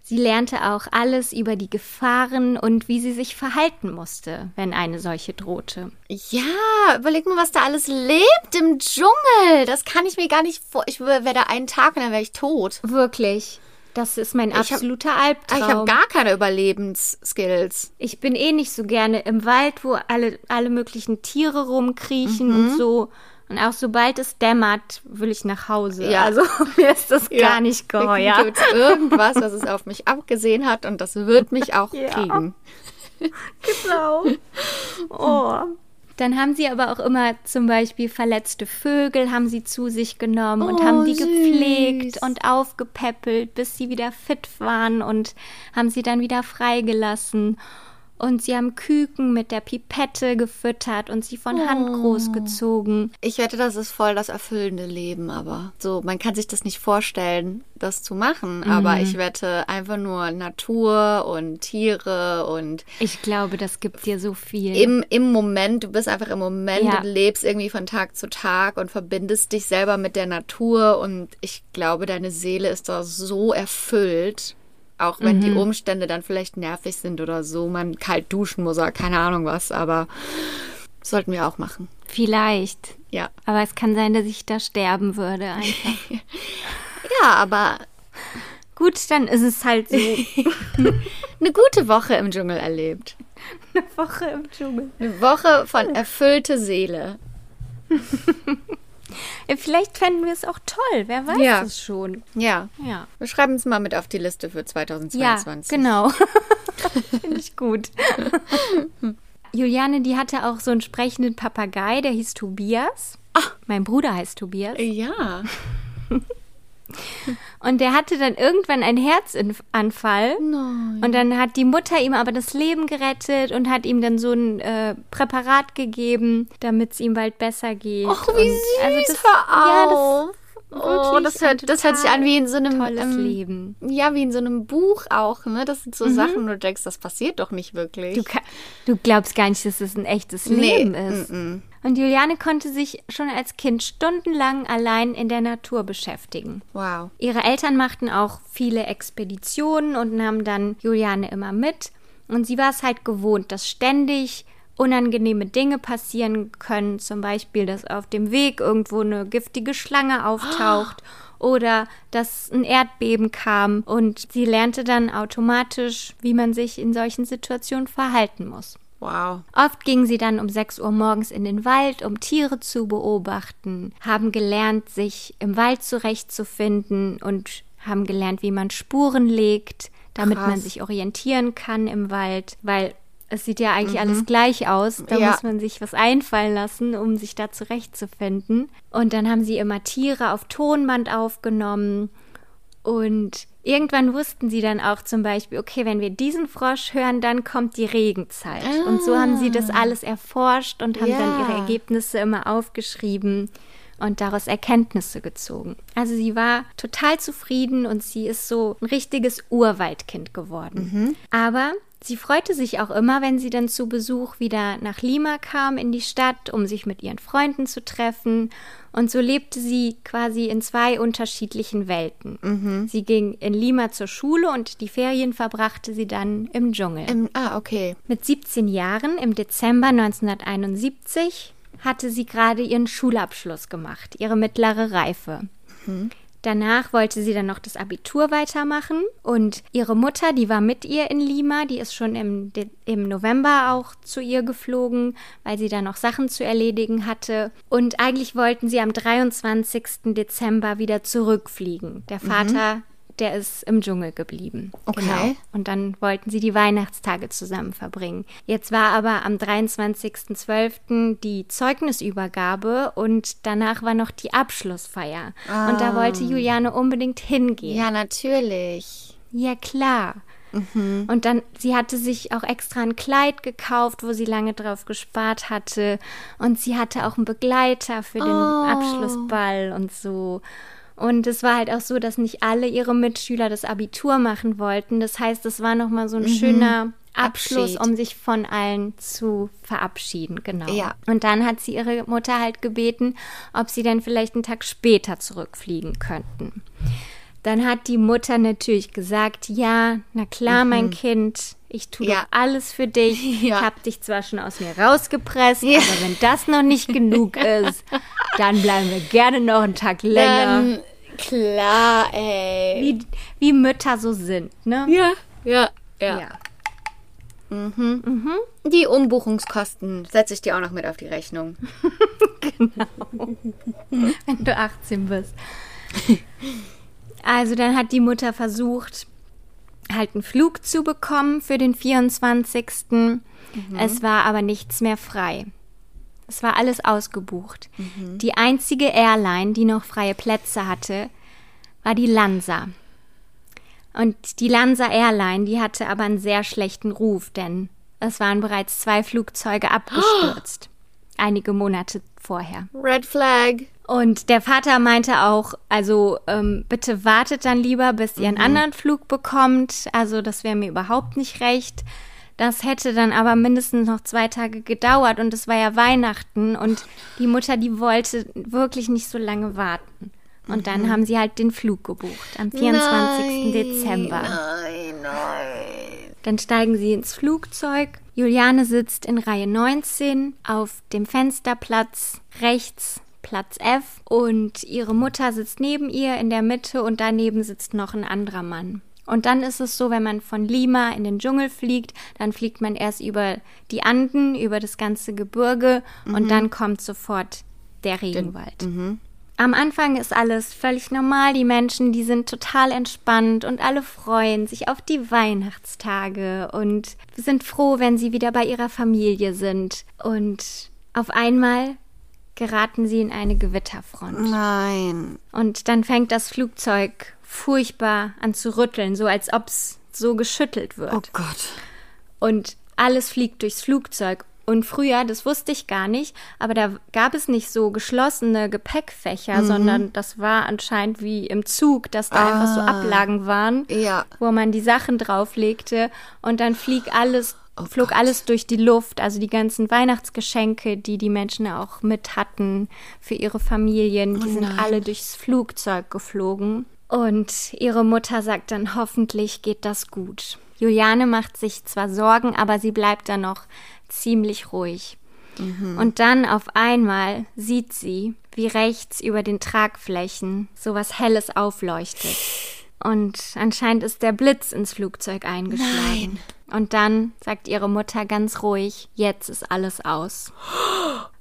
Sie lernte auch alles über die Gefahren und wie sie sich verhalten musste, wenn eine solche drohte. Ja, überleg mal, was da alles lebt im Dschungel. Das kann ich mir gar nicht vor. Ich wäre da einen Tag und dann wäre ich tot. Wirklich. Das ist mein hab- absoluter Albtraum. Ich habe gar keine Überlebensskills. Ich bin eh nicht so gerne im Wald, wo alle, alle möglichen Tiere rumkriechen und so. Und auch sobald es dämmert, will ich nach Hause. Ja. Also mir ist das gar nicht geheuer. Gibt irgendwas, was es auf mich abgesehen hat und das wird mich auch Ja. kriegen. Genau. Oh. Dann haben sie aber auch immer zum Beispiel verletzte Vögel haben sie zu sich genommen und Oh, haben die süß. gepflegt und aufgepäppelt, bis sie wieder fit waren und haben sie dann wieder freigelassen. Und sie haben Küken mit der Pipette gefüttert und sie von Hand Oh. großgezogen. Ich wette, das ist voll das erfüllende Leben, aber so, man kann sich das nicht vorstellen, das zu machen. Aber ich wette, einfach nur Natur und Tiere und Ich glaube, das gibt dir so viel. im, im Moment, du bist einfach im Moment, Ja. du lebst irgendwie von Tag zu Tag und verbindest dich selber mit der Natur und ich glaube, deine Seele ist da so erfüllt. Auch wenn die Umstände dann vielleicht nervig sind oder so, man kalt duschen muss oder keine Ahnung was, aber sollten wir auch machen. Vielleicht. Ja. Aber es kann sein, dass ich da sterben würde einfach. Ja, aber Gut, dann ist es halt so. eine gute Woche im Dschungel erlebt. Eine Woche im Dschungel. Eine Woche von erfüllte Seele. Ja, Vielleicht fänden wir es auch toll, wer weiß Ja. es schon. Ja. Ja. Wir schreiben es mal mit auf die Liste für Ja, 2022. genau. Finde ich gut. Juliane, die hatte auch so einen sprechenden Papagei, der hieß Tobias. Mein Bruder heißt Tobias. Ja. Und der hatte dann irgendwann einen Herzanfall. Nein. Und dann hat die Mutter ihm aber das Leben gerettet und hat ihm dann so ein äh, Präparat gegeben, damit es ihm bald besser geht. Och, wie und, süß. also das, Hör Ja, auf. das Oh, das hört, das hört sich an wie in so einem tolles ähm, Leben. Ja, wie in so einem Buch auch, ne? Das sind so Mhm. Sachen, wo du denkst, das passiert doch nicht wirklich. Du, du glaubst gar nicht, dass es ein echtes Nee, Leben ist. Und Juliane konnte sich schon als Kind stundenlang allein in der Natur beschäftigen. wow. Ihre Eltern machten auch viele Expeditionen und nahmen dann Juliane immer mit. Und sie war es halt gewohnt, dass ständig unangenehme Dinge passieren können. Zum Beispiel, dass auf dem Weg irgendwo eine giftige Schlange auftaucht oder dass ein Erdbeben kam. Und sie lernte dann automatisch, wie man sich in solchen Situationen verhalten muss. Wow. Oft gingen sie dann um 6 Uhr morgens in den Wald, um Tiere zu beobachten, haben gelernt, sich im Wald zurechtzufinden und haben gelernt, wie man Spuren legt, damit Krass. man sich orientieren kann im Wald, weil es sieht ja eigentlich alles gleich aus. Da Ja. muss man sich was einfallen lassen, um sich da zurechtzufinden. Und dann haben sie immer Tiere auf Tonband aufgenommen und irgendwann wussten sie dann auch zum Beispiel, okay, wenn wir diesen Frosch hören, dann kommt die Regenzeit. Und so haben sie das alles erforscht und haben dann ihre Ja. Ergebnisse immer aufgeschrieben und daraus Erkenntnisse gezogen. Also sie war total zufrieden und sie ist so ein richtiges Urwaldkind geworden. Aber sie freute sich auch immer, wenn sie dann zu Besuch wieder nach Lima kam in die Stadt, um sich mit ihren Freunden zu treffen. Und so lebte sie quasi in zwei unterschiedlichen Welten. Sie ging in Lima zur Schule und die Ferien verbrachte sie dann im Dschungel. Ähm, ah, okay. Mit 17 Jahren im Dezember 1971 hatte sie gerade ihren Schulabschluss gemacht, ihre mittlere Reife. Danach wollte sie dann noch das Abitur weitermachen und ihre Mutter, die war mit ihr in Lima, die ist schon im, im November auch zu ihr geflogen, weil sie da noch Sachen zu erledigen hatte. Und eigentlich wollten sie am 23. Dezember wieder zurückfliegen. Der Vater, der ist im Dschungel geblieben. Okay. Genau. Und dann wollten sie die Weihnachtstage zusammen verbringen. Jetzt war aber am 23.12. die Zeugnisübergabe und danach war noch die Abschlussfeier. Und da wollte Juliane unbedingt hingehen. Ja, natürlich. Ja, klar. Und dann, sie hatte sich auch extra ein Kleid gekauft, wo sie lange drauf gespart hatte. Und sie hatte auch einen Begleiter für den Abschlussball und so. Und es war halt auch so, dass nicht alle ihre Mitschüler das Abitur machen wollten. Das heißt, es war nochmal so ein schöner Abschluss, Abschied. um sich von allen zu verabschieden, genau. Ja. Und dann hat sie ihre Mutter halt gebeten, ob sie dann vielleicht einen Tag später zurückfliegen könnten. Dann hat die Mutter natürlich gesagt, ja, na klar, mein Kind, ich tue Mhm. Ja. alles für dich. Ja. Ich habe dich zwar schon aus mir rausgepresst, Ja. aber wenn das noch nicht genug ist, dann bleiben wir gerne noch einen Tag länger. Dann, klar, ey. wie, wie Mütter so sind, ne? Ja, ja, ja. Ja. Die Umbuchungskosten setze ich dir auch noch mit auf die Rechnung. wenn du 18 bist. Also dann hat die Mutter versucht, halt einen Flug zu bekommen für den 24. Es war aber nichts mehr frei. Es war alles ausgebucht. Die einzige Airline, die noch freie Plätze hatte, war die Lanza. Und die Lanza Airline, die hatte aber einen sehr schlechten Ruf, denn es waren bereits zwei Flugzeuge abgestürzt. Einige Monate vorher. Red Flag. Und der Vater meinte auch, also ähm, bitte wartet dann lieber, bis ihr einen anderen Flug bekommt. Also das wäre mir überhaupt nicht recht. Das hätte dann aber mindestens noch zwei Tage gedauert und es war ja Weihnachten und die Mutter, die wollte wirklich nicht so lange warten. Und dann haben sie halt den Flug gebucht am 24. Nein, Dezember. Nein, nein. Dann steigen sie ins Flugzeug. Juliane sitzt in Reihe 19 auf dem Fensterplatz rechts, Platz F. Und ihre Mutter sitzt neben ihr in der Mitte und daneben sitzt noch ein anderer Mann. Und dann ist es so, wenn man von Lima in den Dschungel fliegt, dann fliegt man erst über die Anden, über das ganze Gebirge und dann kommt sofort der Regenwald. Am Anfang ist alles völlig normal. Die Menschen, die sind total entspannt und alle freuen sich auf die Weihnachtstage und sind froh, wenn sie wieder bei ihrer Familie sind. Und auf einmal geraten sie in eine Gewitterfront. Nein. Und dann fängt das Flugzeug furchtbar an zu rütteln, so als ob es so geschüttelt wird. Oh Gott. Und alles fliegt durchs Flugzeug. Und früher, das wusste ich gar nicht, aber da gab es nicht so geschlossene Gepäckfächer, mhm. sondern das war anscheinend wie im Zug, dass da ah. einfach so ah. Ablagen waren, ja. wo man die Sachen drauflegte und dann flieg alles, oh flog Gott. alles durch die Luft. Also die ganzen Weihnachtsgeschenke, die die Menschen auch mit hatten für ihre Familien, die oh sind alle durchs Flugzeug geflogen. Und ihre Mutter sagt dann, hoffentlich geht das gut. Juliane macht sich zwar Sorgen, aber sie bleibt dann noch ziemlich ruhig. Mhm. Und dann auf einmal sieht sie, wie rechts über den Tragflächen so was Helles aufleuchtet. Und anscheinend ist der Blitz ins Flugzeug eingeschlagen. Nein. Und dann sagt ihre Mutter ganz ruhig, jetzt ist alles aus.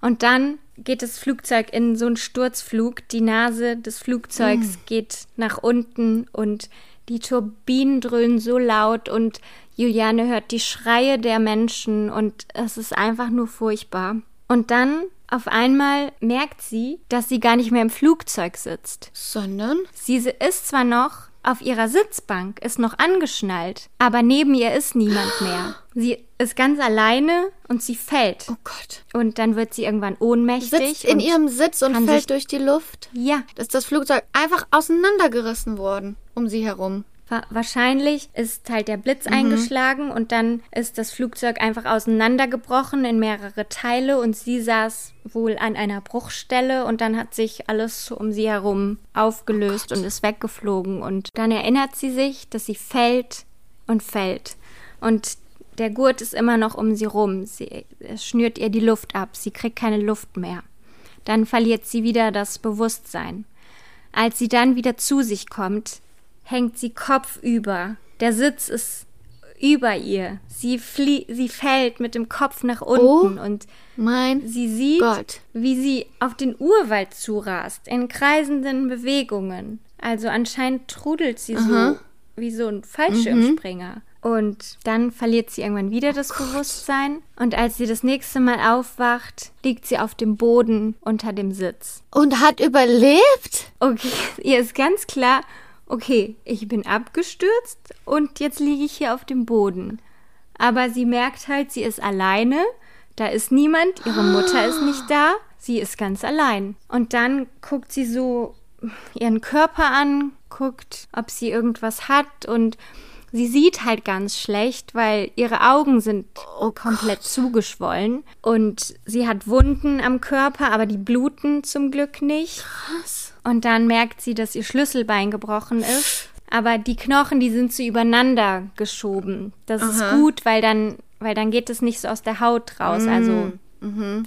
Und dann geht das Flugzeug in so einen Sturzflug. Die Nase des Flugzeugs mm. geht nach unten und die Turbinen dröhnen so laut und Juliane hört die Schreie der Menschen und es ist einfach nur furchtbar. Und dann auf einmal merkt sie, dass sie gar nicht mehr im Flugzeug sitzt. Sondern? Sie ist zwar noch auf ihrer Sitzbank, ist noch angeschnallt, aber neben ihr ist niemand mehr. Sie ist ganz alleine und sie fällt. Oh Gott. Und dann wird sie irgendwann ohnmächtig. Sitzt in ihrem Sitz und fällt durch die Luft? Ja. Ist das Flugzeug einfach auseinandergerissen worden um sie herum? Wahrscheinlich ist halt der Blitz mhm. eingeschlagen und dann ist das Flugzeug einfach auseinandergebrochen in mehrere Teile und sie saß wohl an einer Bruchstelle und dann hat sich alles um sie herum aufgelöst oh und ist weggeflogen und dann erinnert sie sich, dass sie fällt und fällt und der Gurt ist immer noch um sie rum. Sie, es schnürt ihr die Luft ab. Sie kriegt keine Luft mehr. Dann verliert sie wieder das Bewusstsein. Als sie dann wieder zu sich kommt, hängt sie kopfüber. Der Sitz ist über ihr. Sie, flie sie fällt mit dem Kopf nach unten oh, und mein sie sieht, Gott. wie sie auf den Urwald zurast, in kreisenden Bewegungen. Also anscheinend trudelt sie Aha. so wie so ein Fallschirmspringer. Mhm. Und dann verliert sie irgendwann wieder oh das Gott. Bewusstsein. Und als sie das nächste Mal aufwacht, liegt sie auf dem Boden unter dem Sitz. Und hat überlebt? Okay, ihr ist ganz klar, okay, ich bin abgestürzt und jetzt liege ich hier auf dem Boden. Aber sie merkt halt, sie ist alleine, da ist niemand, ihre Mutter ist nicht da, sie ist ganz allein. Und dann guckt sie so ihren Körper an, guckt, ob sie irgendwas hat und sie sieht halt ganz schlecht, weil ihre Augen sind oh komplett Gott. zugeschwollen und sie hat Wunden am Körper, aber die bluten zum Glück nicht. Krass. Und dann merkt sie, dass ihr Schlüsselbein gebrochen ist. Aber die Knochen, die sind so übereinander geschoben. Das Aha. ist gut, weil dann, weil dann geht es nicht so aus der Haut raus. Also mhm. Also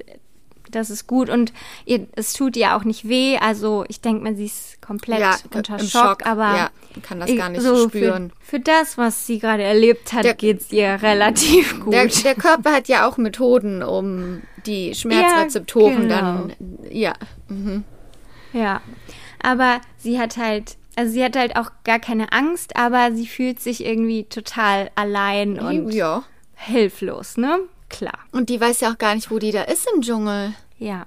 das ist gut und ihr, es tut ihr auch nicht weh. Also ich denke mal, sie ist komplett ja, unter Schock, Schock, aber ja, kann das gar nicht so spüren. Für, für, das, was sie gerade erlebt hat, geht es ihr relativ gut. Der, der, Körper hat ja auch Methoden, um die Schmerzrezeptoren ja, genau. dann ja. Mhm. Ja, aber sie hat halt, also sie hat halt auch gar keine Angst, aber sie fühlt sich irgendwie total allein und ja. hilflos, ne? Klar. Und die weiß ja auch gar nicht, wo die da ist im Dschungel. Ja.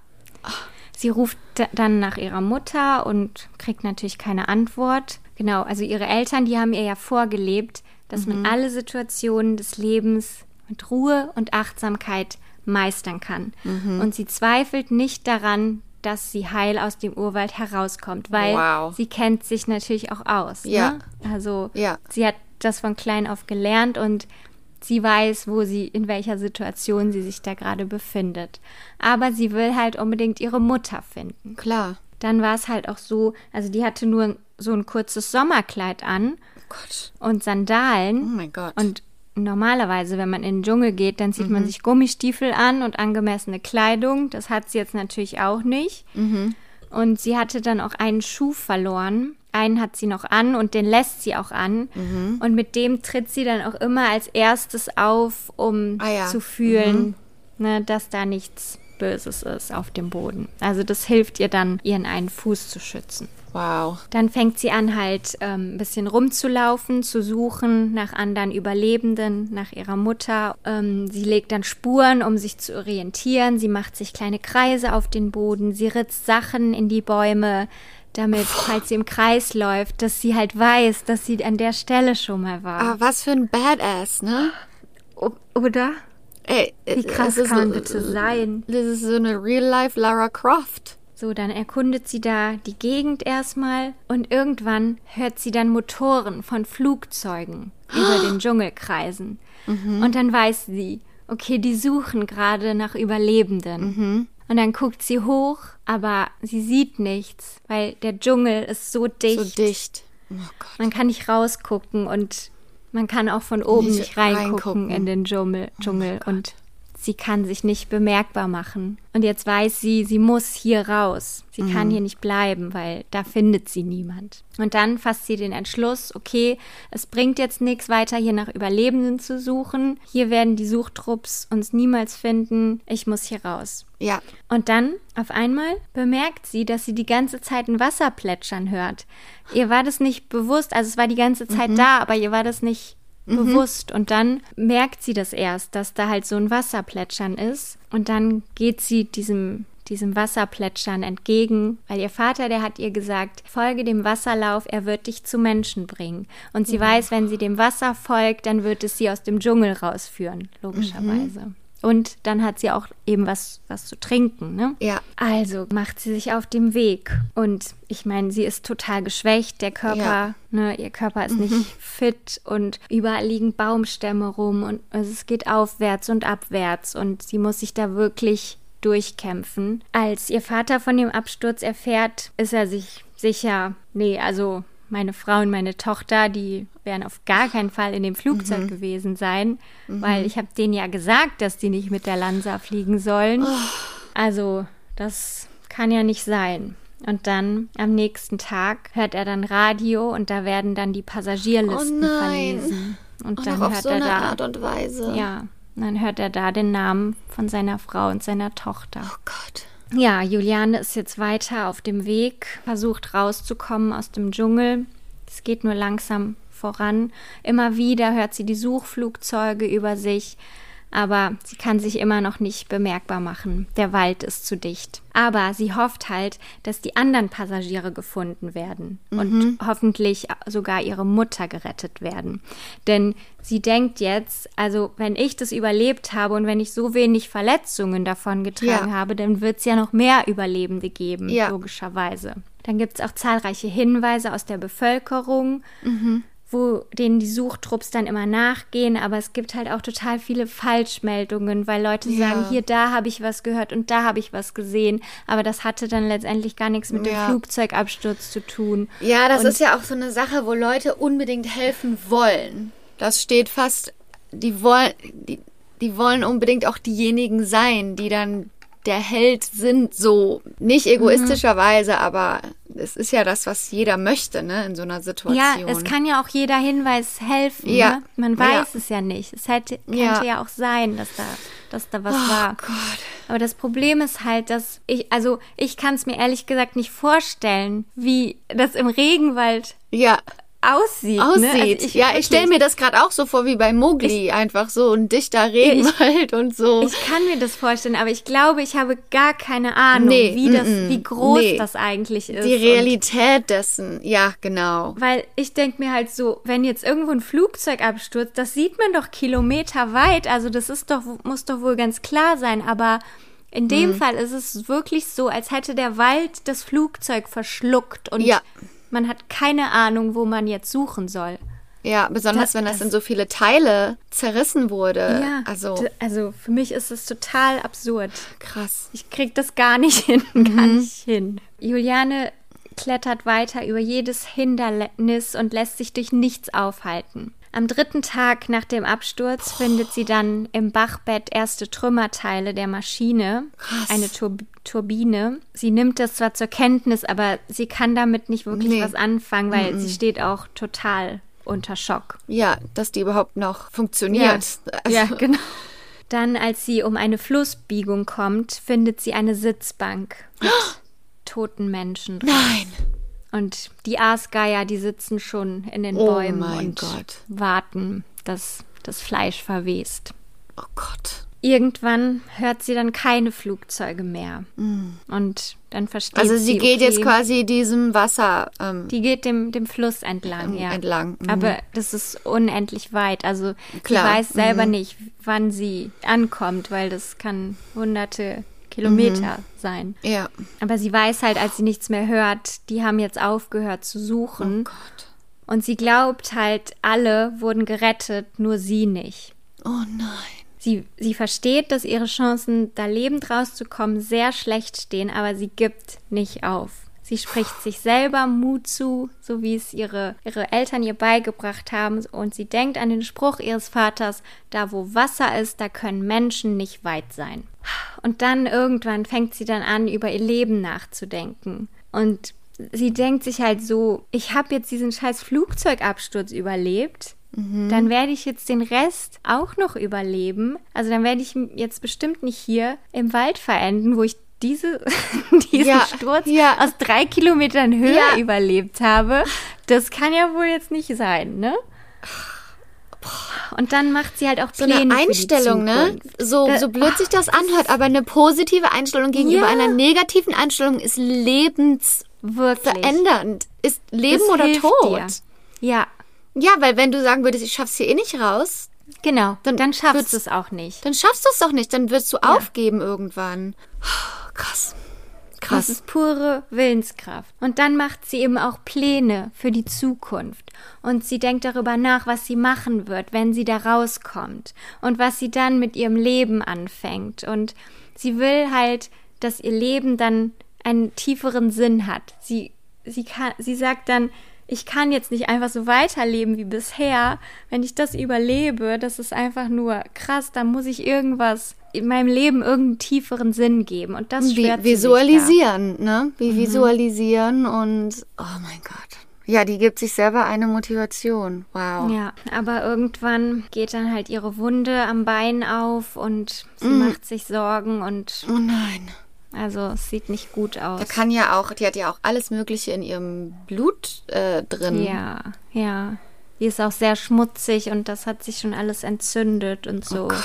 Sie ruft dann nach ihrer Mutter und kriegt natürlich keine Antwort. Genau, also ihre Eltern, die haben ihr ja vorgelebt, dass mhm. man alle Situationen des Lebens mit Ruhe und Achtsamkeit meistern kann. Mhm. Und sie zweifelt nicht daran, dass sie heil aus dem Urwald herauskommt, weil wow. sie kennt sich natürlich auch aus. Ja. Ne? Also ja. sie hat das von klein auf gelernt und sie weiß, wo sie, in welcher Situation sie sich da gerade befindet. Aber sie will halt unbedingt ihre Mutter finden. Klar. Dann war es halt auch so, also die hatte nur so ein kurzes Sommerkleid an. Oh Gott. Und Sandalen. Oh mein Gott. Und normalerweise, wenn man in den Dschungel geht, dann zieht mhm. man sich Gummistiefel an und angemessene Kleidung. Das hat sie jetzt natürlich auch nicht. Mhm. Und sie hatte dann auch einen Schuh verloren. Einen hat sie noch an und den lässt sie auch an. Mhm. Und mit dem tritt sie dann auch immer als erstes auf, um ah, ja. zu fühlen, mhm. ne, dass da nichts Böses ist auf dem Boden. Also das hilft ihr dann, ihren einen Fuß zu schützen. Wow. Dann fängt sie an, halt ähm, ein bisschen rumzulaufen, zu suchen nach anderen Überlebenden, nach ihrer Mutter. Ähm, sie legt dann Spuren, um sich zu orientieren. Sie macht sich kleine Kreise auf den Boden. Sie ritzt Sachen in die Bäume, damit, falls sie im Kreis läuft, dass sie halt weiß, dass sie an der Stelle schon mal war. Ah, was für ein Badass, ne? O oder? Ey, Wie krass es ist kann bitte sein? Das ist so eine Real-Life Lara Croft. So, dann erkundet sie da die Gegend erstmal und irgendwann hört sie dann Motoren von Flugzeugen über den Dschungel kreisen. Und dann weiß sie, okay, die suchen gerade nach Überlebenden. Und dann guckt sie hoch, aber sie sieht nichts, weil der Dschungel ist so dicht. So dicht. Oh Gott. Man kann nicht rausgucken und man kann auch von oben Nicht nicht, reingucken, reingucken. in den Dschungel. Dschungel. und sie kann sich nicht bemerkbar machen. Und jetzt weiß sie, sie muss hier raus. Sie Mhm. kann hier nicht bleiben, weil da findet sie niemand. Und dann fasst sie den Entschluss, okay, es bringt jetzt nichts weiter, hier nach Überlebenden zu suchen. Hier werden die Suchtrupps uns niemals finden. Ich muss hier raus. Ja. Und dann, auf einmal, bemerkt sie, dass sie die ganze Zeit ein Wasser plätschern hört. Ihr war das nicht bewusst, also es war die ganze Zeit da, aber ihr war das nicht bewusst. Und dann merkt sie das erst, dass da halt so ein Wasserplätschern ist. Und dann geht sie diesem diesem Wasserplätschern entgegen, weil ihr Vater, der hat ihr gesagt, folge dem Wasserlauf, er wird dich zu Menschen bringen. Und sie weiß, wenn sie dem Wasser folgt, dann wird es sie aus dem Dschungel rausführen, logischerweise. Und dann hat sie auch eben was, was zu trinken, ne? Ja. Also macht sie sich auf dem Weg. Und ich meine, sie ist total geschwächt. Der Körper, Ja. ne, ihr Körper ist nicht fit und überall liegen Baumstämme rum und also es geht aufwärts und abwärts und sie muss sich da wirklich durchkämpfen. Als ihr Vater von dem Absturz erfährt, ist er sich sicher, nee, also meine Frau und meine Tochter, die werden auf gar keinen Fall in dem Flugzeug gewesen sein, weil ich habe denen ja gesagt, dass die nicht mit der Lanza fliegen sollen. Also, das kann ja nicht sein. Und dann am nächsten Tag hört er dann Radio und da werden dann die Passagierlisten Oh nein. verlesen. Und dann auch auf hört so er da, Art und Weise. ja, und dann hört er da den Namen von seiner Frau und seiner Tochter. Oh Gott. Ja, Juliane ist jetzt weiter auf dem Weg, versucht rauszukommen aus dem Dschungel. Es geht nur langsam voran. Immer wieder hört sie die Suchflugzeuge über sich, aber sie kann sich immer noch nicht bemerkbar machen. Der Wald ist zu dicht. Aber sie hofft halt, dass die anderen Passagiere gefunden werden und hoffentlich sogar ihre Mutter gerettet werden. Denn sie denkt jetzt, also wenn ich das überlebt habe und wenn ich so wenig Verletzungen davon getragen Ja. habe, dann wird es ja noch mehr Überlebende geben, Ja. logischerweise. Dann gibt es auch zahlreiche Hinweise aus der Bevölkerung, Mhm. Wo denen die Suchtrupps dann immer nachgehen, aber es gibt halt auch total viele Falschmeldungen, weil Leute Ja. sagen, hier, da habe ich was gehört und da habe ich was gesehen, aber das hatte dann letztendlich gar nichts mit Ja. dem Flugzeugabsturz zu tun. Ja, das Und- ist ja auch so eine Sache, wo Leute unbedingt helfen wollen. Das steht fast, die wollen, die, die wollen unbedingt auch diejenigen sein, die dann der Held sind, so nicht egoistischerweise, aber es ist ja das, was jeder möchte, ne, in so einer Situation. Ja, es kann ja auch jeder Hinweis helfen. Ja. Ne? Man weiß Ja. es ja nicht. Es hätte, könnte Ja. ja. auch sein, dass da, dass da was Oh war. Gott. Aber das Problem ist halt, dass ich, also ich kann es mir ehrlich gesagt nicht vorstellen, wie das im Regenwald Ja, aussieht. aussieht. Ne? Also ja, ich stelle mir das gerade auch so vor wie bei Mowgli, einfach so ein dichter Regenwald und so. Ich kann mir das vorstellen, aber ich glaube, ich habe gar keine Ahnung, Nee, wie, das, mm, wie groß nee. das eigentlich ist. Die Realität dessen, ja, genau. Weil ich denke mir halt so, wenn jetzt irgendwo ein Flugzeug abstürzt, das sieht man doch kilometerweit. Also das ist doch, muss doch wohl ganz klar sein. Aber in Mhm. dem Fall ist es wirklich so, als hätte der Wald das Flugzeug verschluckt und Ja. Man hat keine Ahnung, wo man jetzt suchen soll. Ja, besonders Das- wenn das, das- in so viele Teile zerrissen wurde. Ja, also also für mich ist es total absurd. krass. Ich krieg das gar nicht hin, gar nicht hin. Juliane klettert weiter über jedes Hindernis und lässt sich durch nichts aufhalten. Am dritten Tag nach dem Absturz findet sie dann im Bachbett erste Trümmerteile der Maschine, Krass. eine Tur Turbine. Sie nimmt das zwar zur Kenntnis, aber sie kann damit nicht wirklich Nee. was anfangen, weil sie steht auch total unter Schock. Ja, dass die überhaupt noch funktioniert. Also, Ja, genau. Dann, als sie um eine Flussbiegung kommt, findet sie eine Sitzbank mit toten Menschen drin. Nein. Und die Aasgeier, die sitzen schon in den Oh Bäumen mein und Gott. warten, dass das Fleisch verwest. Oh Gott. irgendwann hört sie dann keine Flugzeuge mehr. Mm. Und dann versteht sie. Also sie geht okay, jetzt quasi diesem Wasser. Ähm, die geht dem, dem Fluss entlang, ja. Entlang. Mhm. Aber das ist unendlich weit. Also Klar. sie weiß selber mhm. nicht, wann sie ankommt, weil das kann hunderte Kilometer mhm. sein. Ja. Aber sie weiß halt, als sie nichts mehr hört, die haben jetzt aufgehört zu suchen. Oh Gott. Und sie glaubt halt, alle wurden gerettet, nur sie nicht. Oh nein. Sie, sie versteht, dass ihre Chancen, da lebend rauszukommen, sehr schlecht stehen, aber sie gibt nicht auf. Sie spricht sich selber Mut zu, so wie es ihre, ihre Eltern ihr beigebracht haben. Und sie denkt an den Spruch ihres Vaters, da wo Wasser ist, da können Menschen nicht weit sein. Und dann irgendwann fängt sie dann an, über ihr Leben nachzudenken. Und sie denkt sich halt so, ich habe jetzt diesen scheiß Flugzeugabsturz überlebt. Mhm. Dann werde ich jetzt den Rest auch noch überleben. Also dann werde ich jetzt bestimmt nicht hier im Wald verenden, wo ich diese, diesen ja, Sturz ja. aus drei Kilometern Höhe ja. überlebt habe. Das kann ja wohl jetzt nicht sein, ne? Und dann macht sie halt auch Pläne so eine Einstellung, ne? So, so blöd sich das anhört, aber eine positive Einstellung gegenüber einer negativen Einstellung ist lebens Wirklich. verändernd. Ist Leben das oder Tod. Dir. Ja. Ja, weil wenn du sagen würdest, ich schaff's hier eh nicht raus. Genau, dann, dann schaffst du es auch nicht. Dann schaffst du es doch nicht, dann wirst du ja. aufgeben irgendwann. Krass. Krass. Das ist pure Willenskraft. Und dann macht sie eben auch Pläne für die Zukunft. Und sie denkt darüber nach, was sie machen wird, wenn sie da rauskommt. Und was sie dann mit ihrem Leben anfängt. Und sie will halt, dass ihr Leben dann einen tieferen Sinn hat. Sie, sie, kann, sie sagt dann, ich kann jetzt nicht einfach so weiterleben wie bisher. Wenn ich das überlebe, das ist einfach nur krass, dann muss ich irgendwas in meinem Leben irgendeinen tieferen Sinn geben. Und das Wie, Visualisieren, ne? Wie mhm. visualisieren und oh mein Gott. Ja, die gibt sich selber eine Motivation. Wow. Ja, aber irgendwann geht dann halt ihre Wunde am Bein auf und sie mm. macht sich Sorgen und. Oh nein. Also es sieht nicht gut aus. Da kann ja auch, die hat ja auch alles Mögliche in ihrem Blut äh, drin. Ja, ja. Die ist auch sehr schmutzig und das hat sich schon alles entzündet und so. Oh Gott.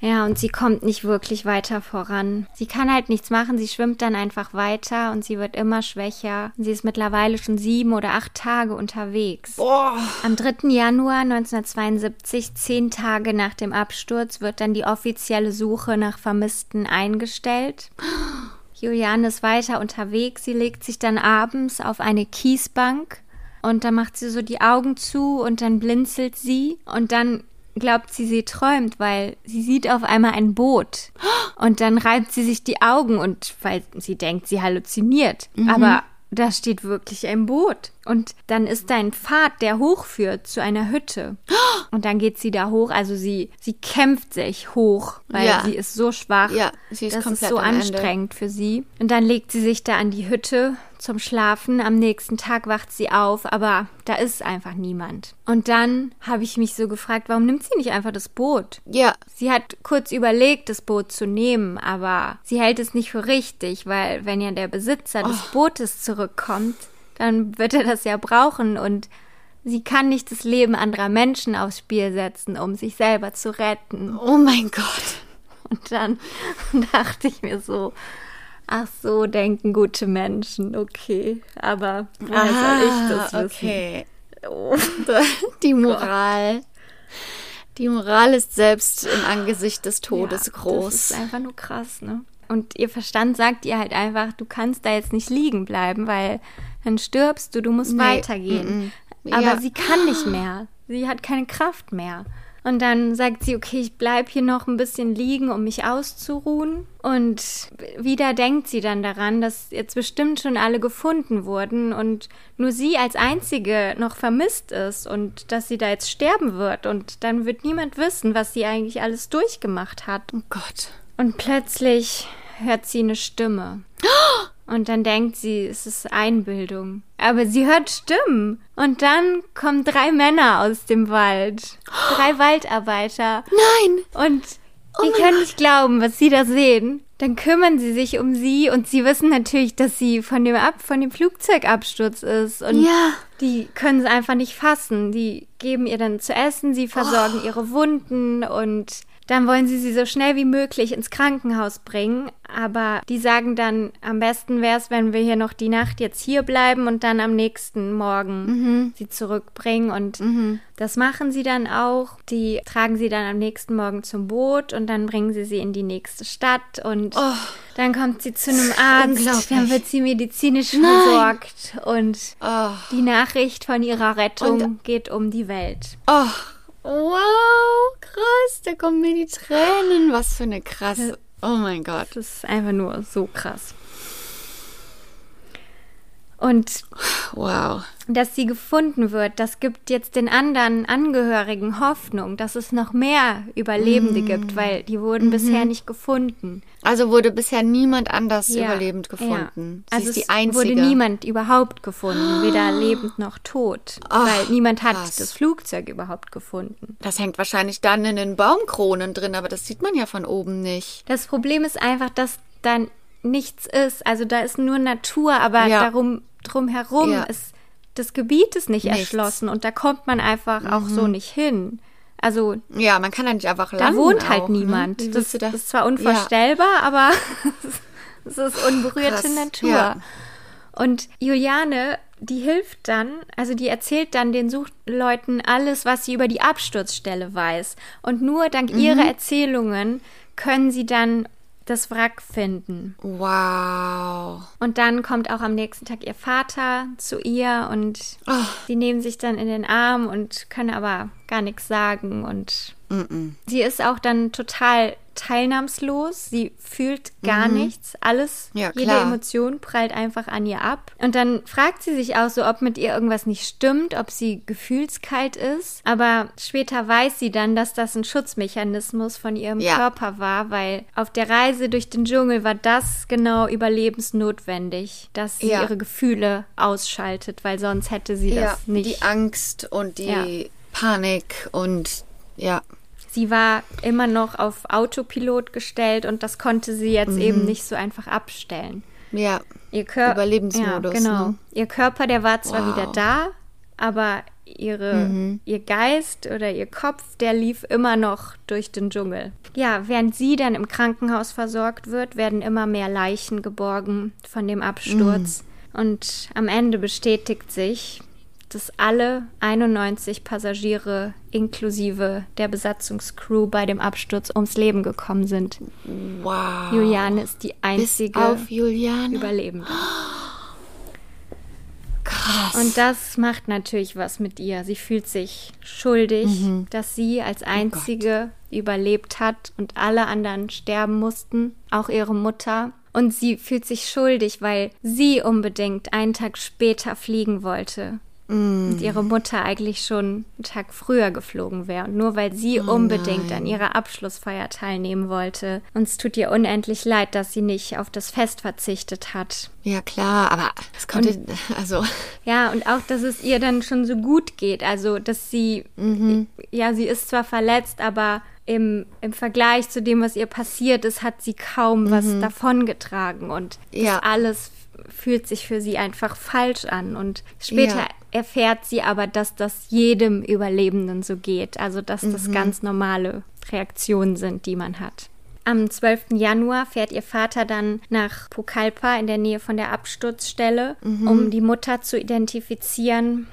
Ja, und sie kommt nicht wirklich weiter voran. Sie kann halt nichts machen, sie schwimmt dann einfach weiter und sie wird immer schwächer. Sie ist mittlerweile schon sieben oder acht Tage unterwegs. Boah. Am 3. Januar 1972, zehn Tage nach dem Absturz, wird dann die offizielle Suche nach Vermissten eingestellt. Juliane ist weiter unterwegs. Sie legt sich dann abends auf eine Kiesbank und dann macht sie so die Augen zu und dann blinzelt sie und dann glaubt sie, sie träumt, weil sie sieht auf einmal ein Boot. Und dann reibt sie sich die Augen und weil sie denkt, sie halluziniert. Mhm. Aber da steht wirklich ein Boot. Und dann ist da ein Pfad, der hochführt zu einer Hütte. Und dann geht sie da hoch. Also sie, sie kämpft sich hoch, weil ja. sie ist so schwach. Ja, sie ist das komplett ist so anstrengend Ende. für sie. Und dann legt sie sich da an die Hütte zum Schlafen. Am nächsten Tag wacht sie auf, aber da ist einfach niemand. Und dann habe ich mich so gefragt, warum nimmt sie nicht einfach das Boot? Ja. Sie hat kurz überlegt, das Boot zu nehmen, aber sie hält es nicht für richtig, weil wenn ja der Besitzer oh. des Bootes zurückkommt, dann wird er das ja brauchen und sie kann nicht das Leben anderer Menschen aufs Spiel setzen, um sich selber zu retten. Oh mein Gott. Und dann dachte ich mir so, Ach so, denken gute Menschen, okay. Aber woher ah, soll ich das wissen? Okay. Oh. Die Moral. Die Moral ist selbst im Angesicht des Todes ja, groß. Das ist einfach nur krass, ne? Und ihr Verstand sagt ihr halt einfach, du kannst da jetzt nicht liegen bleiben, weil dann stirbst du, du musst nee. weitergehen. Mm -mm. Aber ja. sie kann nicht mehr. Sie hat keine Kraft mehr. Und dann sagt sie, okay, ich bleibe hier noch ein bisschen liegen, um mich auszuruhen. Und wieder denkt sie dann daran, dass jetzt bestimmt schon alle gefunden wurden und nur sie als einzige noch vermisst ist und dass sie da jetzt sterben wird. Und dann wird niemand wissen, was sie eigentlich alles durchgemacht hat. Oh Gott. Und plötzlich hört sie eine Stimme. Und dann denkt sie, es ist Einbildung. Aber sie hört Stimmen. Und dann kommen drei Männer aus dem Wald. Drei Waldarbeiter. Nein! Und oh die können Gott. nicht glauben, was sie da sehen. Dann kümmern sie sich um sie und sie wissen natürlich, dass sie von dem Ab von dem Flugzeugabsturz ist. Und ja. die können sie einfach nicht fassen. Die geben ihr dann zu essen, sie versorgen oh. ihre Wunden und dann wollen sie sie so schnell wie möglich ins Krankenhaus bringen. Aber die sagen dann, am besten wäre es, wenn wir hier noch die Nacht jetzt hier bleiben und dann am nächsten Morgen mhm. sie zurückbringen. Und mhm. das machen sie dann auch. Die tragen sie dann am nächsten Morgen zum Boot und dann bringen sie sie in die nächste Stadt. Und oh. dann kommt sie zu einem Arzt. Dann wird sie medizinisch Nein. versorgt. Und oh. die Nachricht von ihrer Rettung und, geht um die Welt. Oh. Wow, krass, da kommen mir die Tränen. Was für eine krasse. Oh mein Gott. Das ist einfach nur so krass. Und wow. Dass sie gefunden wird, das gibt jetzt den anderen Angehörigen Hoffnung, dass es noch mehr Überlebende mm. gibt, weil die wurden mm -hmm. bisher nicht gefunden. Also wurde bisher niemand anders ja. überlebend gefunden. Ja. also es wurde niemand überhaupt gefunden, weder lebend noch tot, Ach, weil niemand hat krass. das Flugzeug überhaupt gefunden. Das hängt wahrscheinlich dann in den Baumkronen drin, aber das sieht man ja von oben nicht. Das Problem ist einfach, dass dann nichts ist. Also da ist nur Natur, aber ja. darum drumherum ja. ist das Gebiet ist nicht Nichts. erschlossen und da kommt man einfach mhm. auch so mhm. nicht hin. Also ja, man kann da nicht einfach landen. Da wohnt halt auch, ne? niemand. Ne? Das, das, ist zwar unvorstellbar, ja. aber es ist unberührte Krass. Natur. Ja. Und Juliane, die hilft dann, also die erzählt dann den Suchleuten alles, was sie über die Absturzstelle weiß. Und nur dank mhm. ihrer Erzählungen können sie dann das Wrack finden. Wow. Und dann kommt auch am nächsten Tag ihr Vater zu ihr und oh. sie nehmen sich dann in den Arm und können aber gar nichts sagen und mm -mm. sie ist auch dann total teilnahmslos. Sie fühlt gar mhm. nichts. Alles, ja, jede Emotion prallt einfach an ihr ab. Und dann fragt sie sich auch so, ob mit ihr irgendwas nicht stimmt, ob sie gefühlskalt ist. Aber später weiß sie dann, dass das ein Schutzmechanismus von ihrem ja. Körper war, weil auf der Reise durch den Dschungel war das genau überlebensnotwendig, dass sie ja. ihre Gefühle ausschaltet, weil sonst hätte sie das nicht. Die Angst und die Panik und ja. Sie war immer noch auf Autopilot gestellt und das konnte sie jetzt mhm. eben nicht so einfach abstellen. Ja. Ihr Kör Überlebensmodus. Ja, genau. Ne? Ihr Körper, der war zwar wow. wieder da, aber ihre, mhm. ihr Geist oder ihr Kopf, der lief immer noch durch den Dschungel. Ja, während sie dann im Krankenhaus versorgt wird, werden immer mehr Leichen geborgen von dem Absturz. Mhm. Und am Ende bestätigt sich, dass alle 91 Passagiere inklusive der Besatzungscrew bei dem Absturz ums Leben gekommen sind. Wow. Juliane ist die einzige Überlebende. Krass. Und das macht natürlich was mit ihr. Sie fühlt sich schuldig, mhm. dass sie als oh einzige oh überlebt hat und alle anderen sterben mussten, auch ihre Mutter. Und sie fühlt sich schuldig, weil sie unbedingt einen Tag später fliegen wollte. Mm. Und ihre Mutter eigentlich schon einen Tag früher geflogen wäre. Und nur weil sie oh unbedingt nein. an ihrer Abschlussfeier teilnehmen wollte. Und es tut ihr unendlich leid, dass sie nicht auf das Fest verzichtet hat. Ja, klar, aber es konnte, und, also. Ja, und auch, dass es ihr dann schon so gut geht. Also, dass sie, mhm. ja, sie ist zwar verletzt, aber im, im Vergleich zu dem, was ihr passiert ist, hat sie kaum mhm. was davongetragen. Und das ja. alles fühlt sich für sie einfach falsch an. Und später ja. Erfährt sie aber, dass das jedem Überlebenden so geht. Also, dass mhm. das ganz normale Reaktionen sind, die man hat. Am 12. Januar fährt ihr Vater dann nach Pucallpa in der Nähe von der Absturzstelle, mhm. um die Mutter zu identifizieren.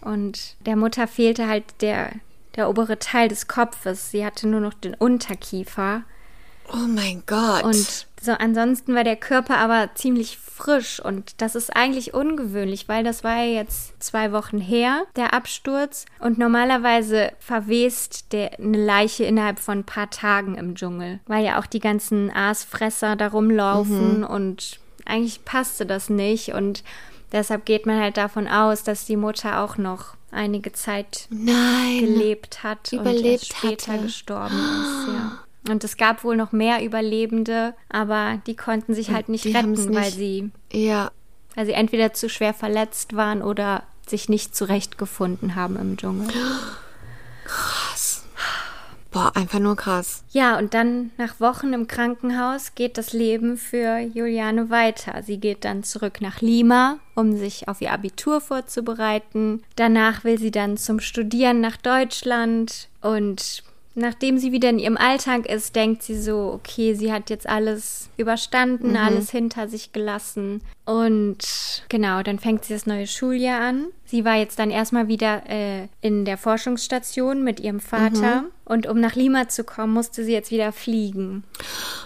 Und der Mutter fehlte halt der, der obere Teil des Kopfes. Sie hatte nur noch den Unterkiefer. Oh mein Gott. Und so ansonsten war der Körper aber ziemlich frisch und das ist eigentlich ungewöhnlich, weil das war ja jetzt zwei Wochen her, der Absturz. Und normalerweise verwest der, eine Leiche innerhalb von ein paar Tagen im Dschungel, weil ja auch die ganzen Aasfresser da rumlaufen mhm. und eigentlich passte das nicht und deshalb geht man halt davon aus, dass die Mutter auch noch einige Zeit Nein, gelebt hat überlebt und später hatte. gestorben ist. Ja. Und es gab wohl noch mehr Überlebende, aber die konnten sich halt nicht retten, nicht, weil sie ja. weil sie entweder zu schwer verletzt waren oder sich nicht zurechtgefunden haben im Dschungel. Krass. Boah, einfach nur krass. Ja, und dann nach Wochen im Krankenhaus geht das Leben für Juliane weiter. Sie geht dann zurück nach Lima, um sich auf ihr Abitur vorzubereiten. Danach will sie dann zum Studieren nach Deutschland und nachdem sie wieder in ihrem Alltag ist, denkt sie so, okay, sie hat jetzt alles überstanden, mhm. alles hinter sich gelassen. Und genau, dann fängt sie das neue Schuljahr an. Sie war jetzt dann erstmal wieder äh, in der Forschungsstation mit ihrem Vater. Mhm. Und um nach Lima zu kommen, musste sie jetzt wieder fliegen.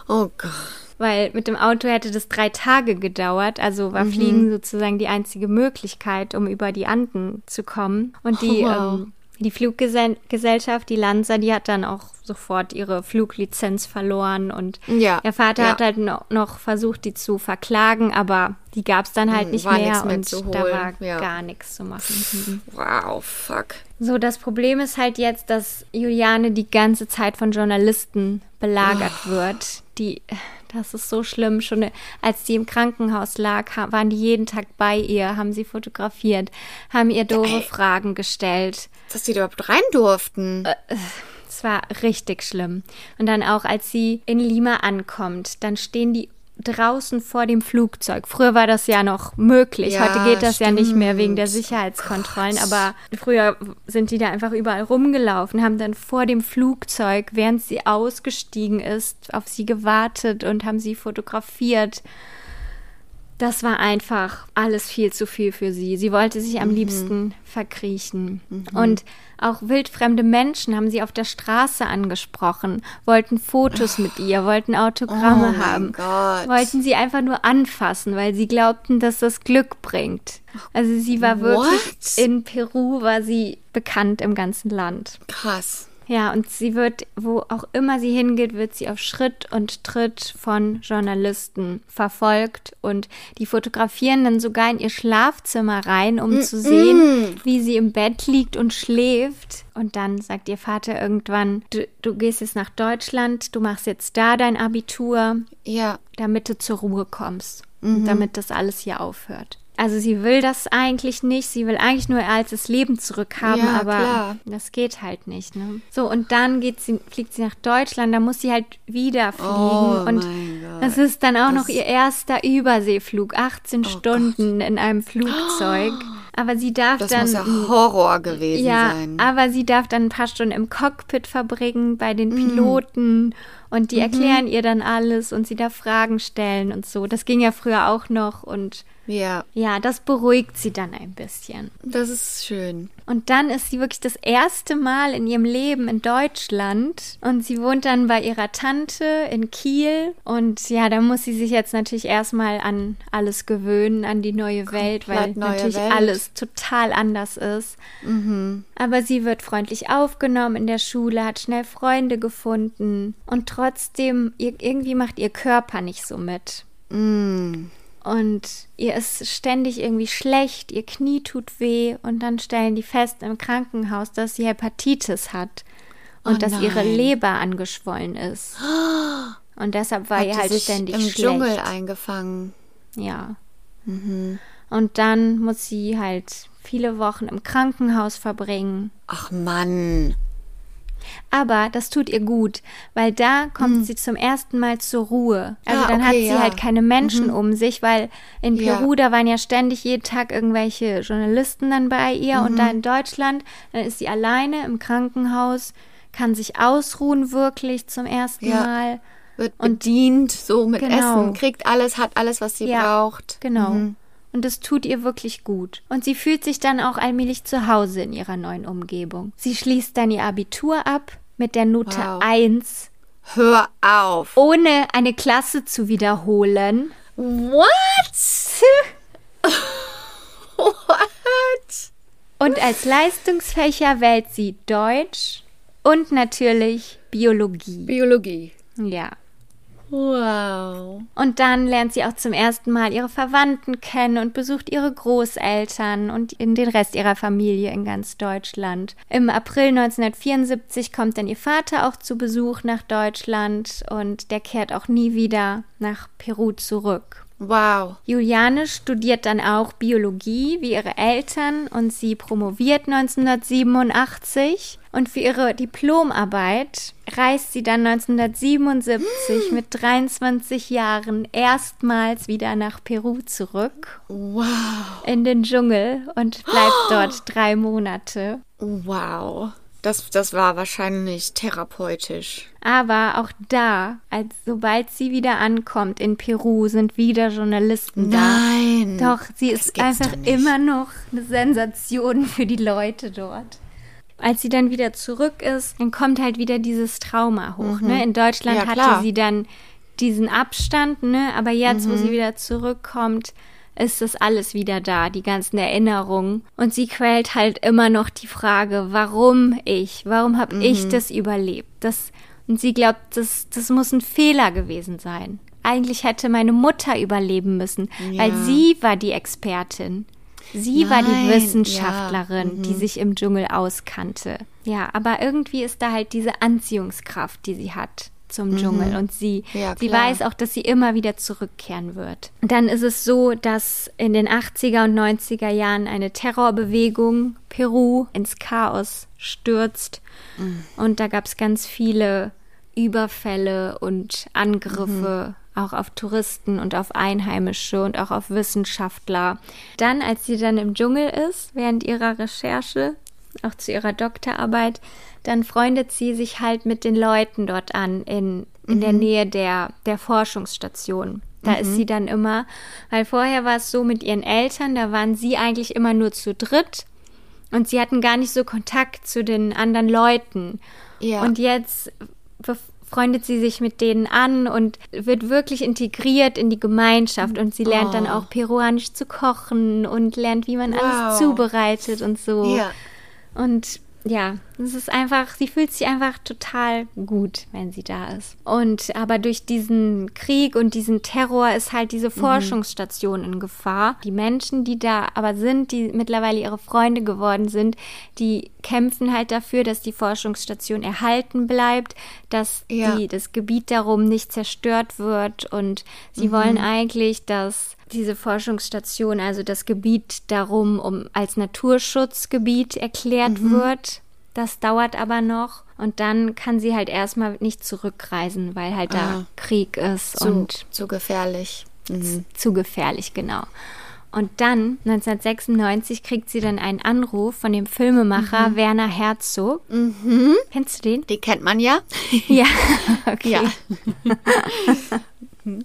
Oh Gott weil mit dem Auto hätte das drei Tage gedauert. Also war mhm. Fliegen sozusagen die einzige Möglichkeit, um über die Anden zu kommen. Und die oh, wow. ähm, die Fluggesellschaft, die Lanza, die hat dann auch sofort ihre Fluglizenz verloren und ja, der Vater ja. hat halt noch versucht, die zu verklagen, aber die gab es dann halt hm, nicht war mehr, mehr und da war ja. gar nichts zu machen. Mhm. Wow, fuck. So, das Problem ist halt jetzt, dass Juliane die ganze Zeit von Journalisten belagert oh. wird, die das ist so schlimm. Schon als sie im Krankenhaus lag, waren die jeden Tag bei ihr, haben sie fotografiert, haben ihr doofe Ey, Fragen gestellt. Dass die überhaupt rein durften. Äh, es war richtig schlimm. Und dann auch, als sie in Lima ankommt, dann stehen die draußen vor dem Flugzeug. Früher war das ja noch möglich. Ja, Heute geht das stimmt. ja nicht mehr wegen der Sicherheitskontrollen. Gott. Aber früher sind die da einfach überall rumgelaufen, haben dann vor dem Flugzeug, während sie ausgestiegen ist, auf sie gewartet und haben sie fotografiert das war einfach alles viel zu viel für sie. Sie wollte sich am mhm. liebsten verkriechen. Mhm. Und auch wildfremde Menschen haben sie auf der Straße angesprochen, wollten Fotos mit ihr, wollten Autogramme oh haben, Gott. wollten sie einfach nur anfassen, weil sie glaubten, dass das Glück bringt. Also sie war wirklich What? in Peru, war sie bekannt im ganzen Land. Krass. Ja, und sie wird, wo auch immer sie hingeht, wird sie auf Schritt und Tritt von Journalisten verfolgt und die fotografieren dann sogar in ihr Schlafzimmer rein, um mm -mm. zu sehen, wie sie im Bett liegt und schläft. Und dann sagt ihr Vater irgendwann, du, du gehst jetzt nach Deutschland, du machst jetzt da dein Abitur, ja. damit du zur Ruhe kommst, mhm. damit das alles hier aufhört. Also sie will das eigentlich nicht. Sie will eigentlich nur ihr altes Leben zurückhaben, ja, aber klar. das geht halt nicht. Ne? So, und dann geht sie, fliegt sie nach Deutschland, da muss sie halt wieder fliegen. Oh, und das ist dann auch das noch ihr erster Überseeflug, 18 oh Stunden Gott. in einem Flugzeug. Aber sie darf das dann. Das muss ja Horror gewesen ja, sein. Aber sie darf dann ein paar Stunden im Cockpit verbringen bei den mm. Piloten. Mm. Und die mhm. erklären ihr dann alles und sie darf Fragen stellen und so. Das ging ja früher auch noch und ja. Ja, das beruhigt sie dann ein bisschen. Das ist schön. Und dann ist sie wirklich das erste Mal in ihrem Leben in Deutschland und sie wohnt dann bei ihrer Tante in Kiel und ja, da muss sie sich jetzt natürlich erstmal an alles gewöhnen, an die neue Komplett Welt, weil natürlich Welt. alles total anders ist. Mhm. Aber sie wird freundlich aufgenommen in der Schule, hat schnell Freunde gefunden und trotzdem irgendwie macht ihr Körper nicht so mit. Mhm. Und ihr ist ständig irgendwie schlecht, ihr Knie tut weh und dann stellen die fest im Krankenhaus, dass sie Hepatitis hat und oh dass ihre Leber angeschwollen ist. Und deshalb war ihr halt sich ständig im schlecht. Dschungel eingefangen. Ja. Mhm. Und dann muss sie halt viele Wochen im Krankenhaus verbringen. Ach Mann. Aber das tut ihr gut, weil da kommt mhm. sie zum ersten Mal zur Ruhe. Also ah, dann okay, hat sie ja. halt keine Menschen mhm. um sich, weil in Peru, ja. da waren ja ständig jeden Tag irgendwelche Journalisten dann bei ihr mhm. und da in Deutschland, dann ist sie alleine im Krankenhaus, kann sich ausruhen wirklich zum ersten ja. Mal. Wird und bedient, so mit genau. Essen, kriegt alles, hat alles, was sie braucht. Genau. Und es tut ihr wirklich gut. Und sie fühlt sich dann auch allmählich zu Hause in ihrer neuen Umgebung. Sie schließt dann ihr Abitur ab mit der Note wow. 1. Hör auf. Ohne eine Klasse zu wiederholen. What? What? Und als Leistungsfächer wählt sie Deutsch und natürlich Biologie. Biologie. Ja. Wow. Und dann lernt sie auch zum ersten Mal ihre Verwandten kennen und besucht ihre Großeltern und den Rest ihrer Familie in ganz Deutschland. Im April 1974 kommt dann ihr Vater auch zu Besuch nach Deutschland und der kehrt auch nie wieder nach Peru zurück. Wow. Juliane studiert dann auch Biologie wie ihre Eltern und sie promoviert 1987 und für ihre Diplomarbeit reist sie dann 1977 mit 23 Jahren erstmals wieder nach Peru zurück. Wow. In den Dschungel und bleibt dort drei Monate. Wow. Das, das war wahrscheinlich therapeutisch. Aber auch da, als sobald sie wieder ankommt in Peru, sind wieder Journalisten da. Nein. Doch, sie ist einfach immer noch eine Sensation für die Leute dort. Als sie dann wieder zurück ist, dann kommt halt wieder dieses Trauma hoch. Mhm. Ne? In Deutschland Ja, hatte klar. sie dann diesen Abstand, ne? aber jetzt, wo Mhm. sie wieder zurückkommt, ist das alles wieder da, die ganzen Erinnerungen. Und sie quält halt immer noch die Frage, warum ich? Warum habe Mhm. ich das überlebt? Das, und sie glaubt, das, das muss ein Fehler gewesen sein. Eigentlich hätte meine Mutter überleben müssen, weil Ja. sie war die Expertin. Sie war die Nein, Wissenschaftlerin, ja, mhm. die sich im Dschungel auskannte. Ja, aber irgendwie ist da halt diese Anziehungskraft, die sie hat zum Dschungel. Und sie, Mhm. Ja, sie weiß auch, dass sie immer wieder zurückkehren wird. Dann ist es so, dass in den 80er und 90er Jahren eine Terrorbewegung Peru ins Chaos stürzt. Mhm. Und da gab es ganz viele Überfälle und Angriffe auch auf Touristen und auf Einheimische und auch auf Wissenschaftler. Dann, als sie dann im Dschungel ist, während ihrer Recherche, auch zu ihrer Doktorarbeit, dann freundet sie sich halt mit den Leuten dort an in, in der Nähe der, der Forschungsstation. Da ist sie dann immer, weil vorher war es so mit ihren Eltern, da waren sie eigentlich immer nur zu dritt und sie hatten gar nicht so Kontakt zu den anderen Leuten. Ja. Und jetzt freundet sie sich mit denen an und wird wirklich integriert in die Gemeinschaft und sie lernt dann auch peruanisch zu kochen und lernt, wie man Wow. alles zubereitet und so. Ja. Und ja, es ist einfach, sie fühlt sich einfach total gut, wenn sie da ist. Und aber durch diesen Krieg und diesen Terror ist halt diese Forschungsstation in Gefahr. Die Menschen, die da aber sind, die mittlerweile ihre Freunde geworden sind, die kämpfen halt dafür, dass die Forschungsstation erhalten bleibt, dass Ja. die, das Gebiet darum nicht zerstört wird und sie wollen eigentlich, dass diese Forschungsstation, also das Gebiet darum, um als Naturschutzgebiet erklärt wird. Das dauert aber noch und dann kann sie halt erstmal nicht zurückreisen, weil halt da Ah. Krieg ist Zu, und zu gefährlich. Mhm. zu gefährlich, genau. Und dann, 1996, kriegt sie dann einen Anruf von dem Filmemacher Werner Herzog. Kennst du den? Die kennt man ja. Ja, okay. Ja.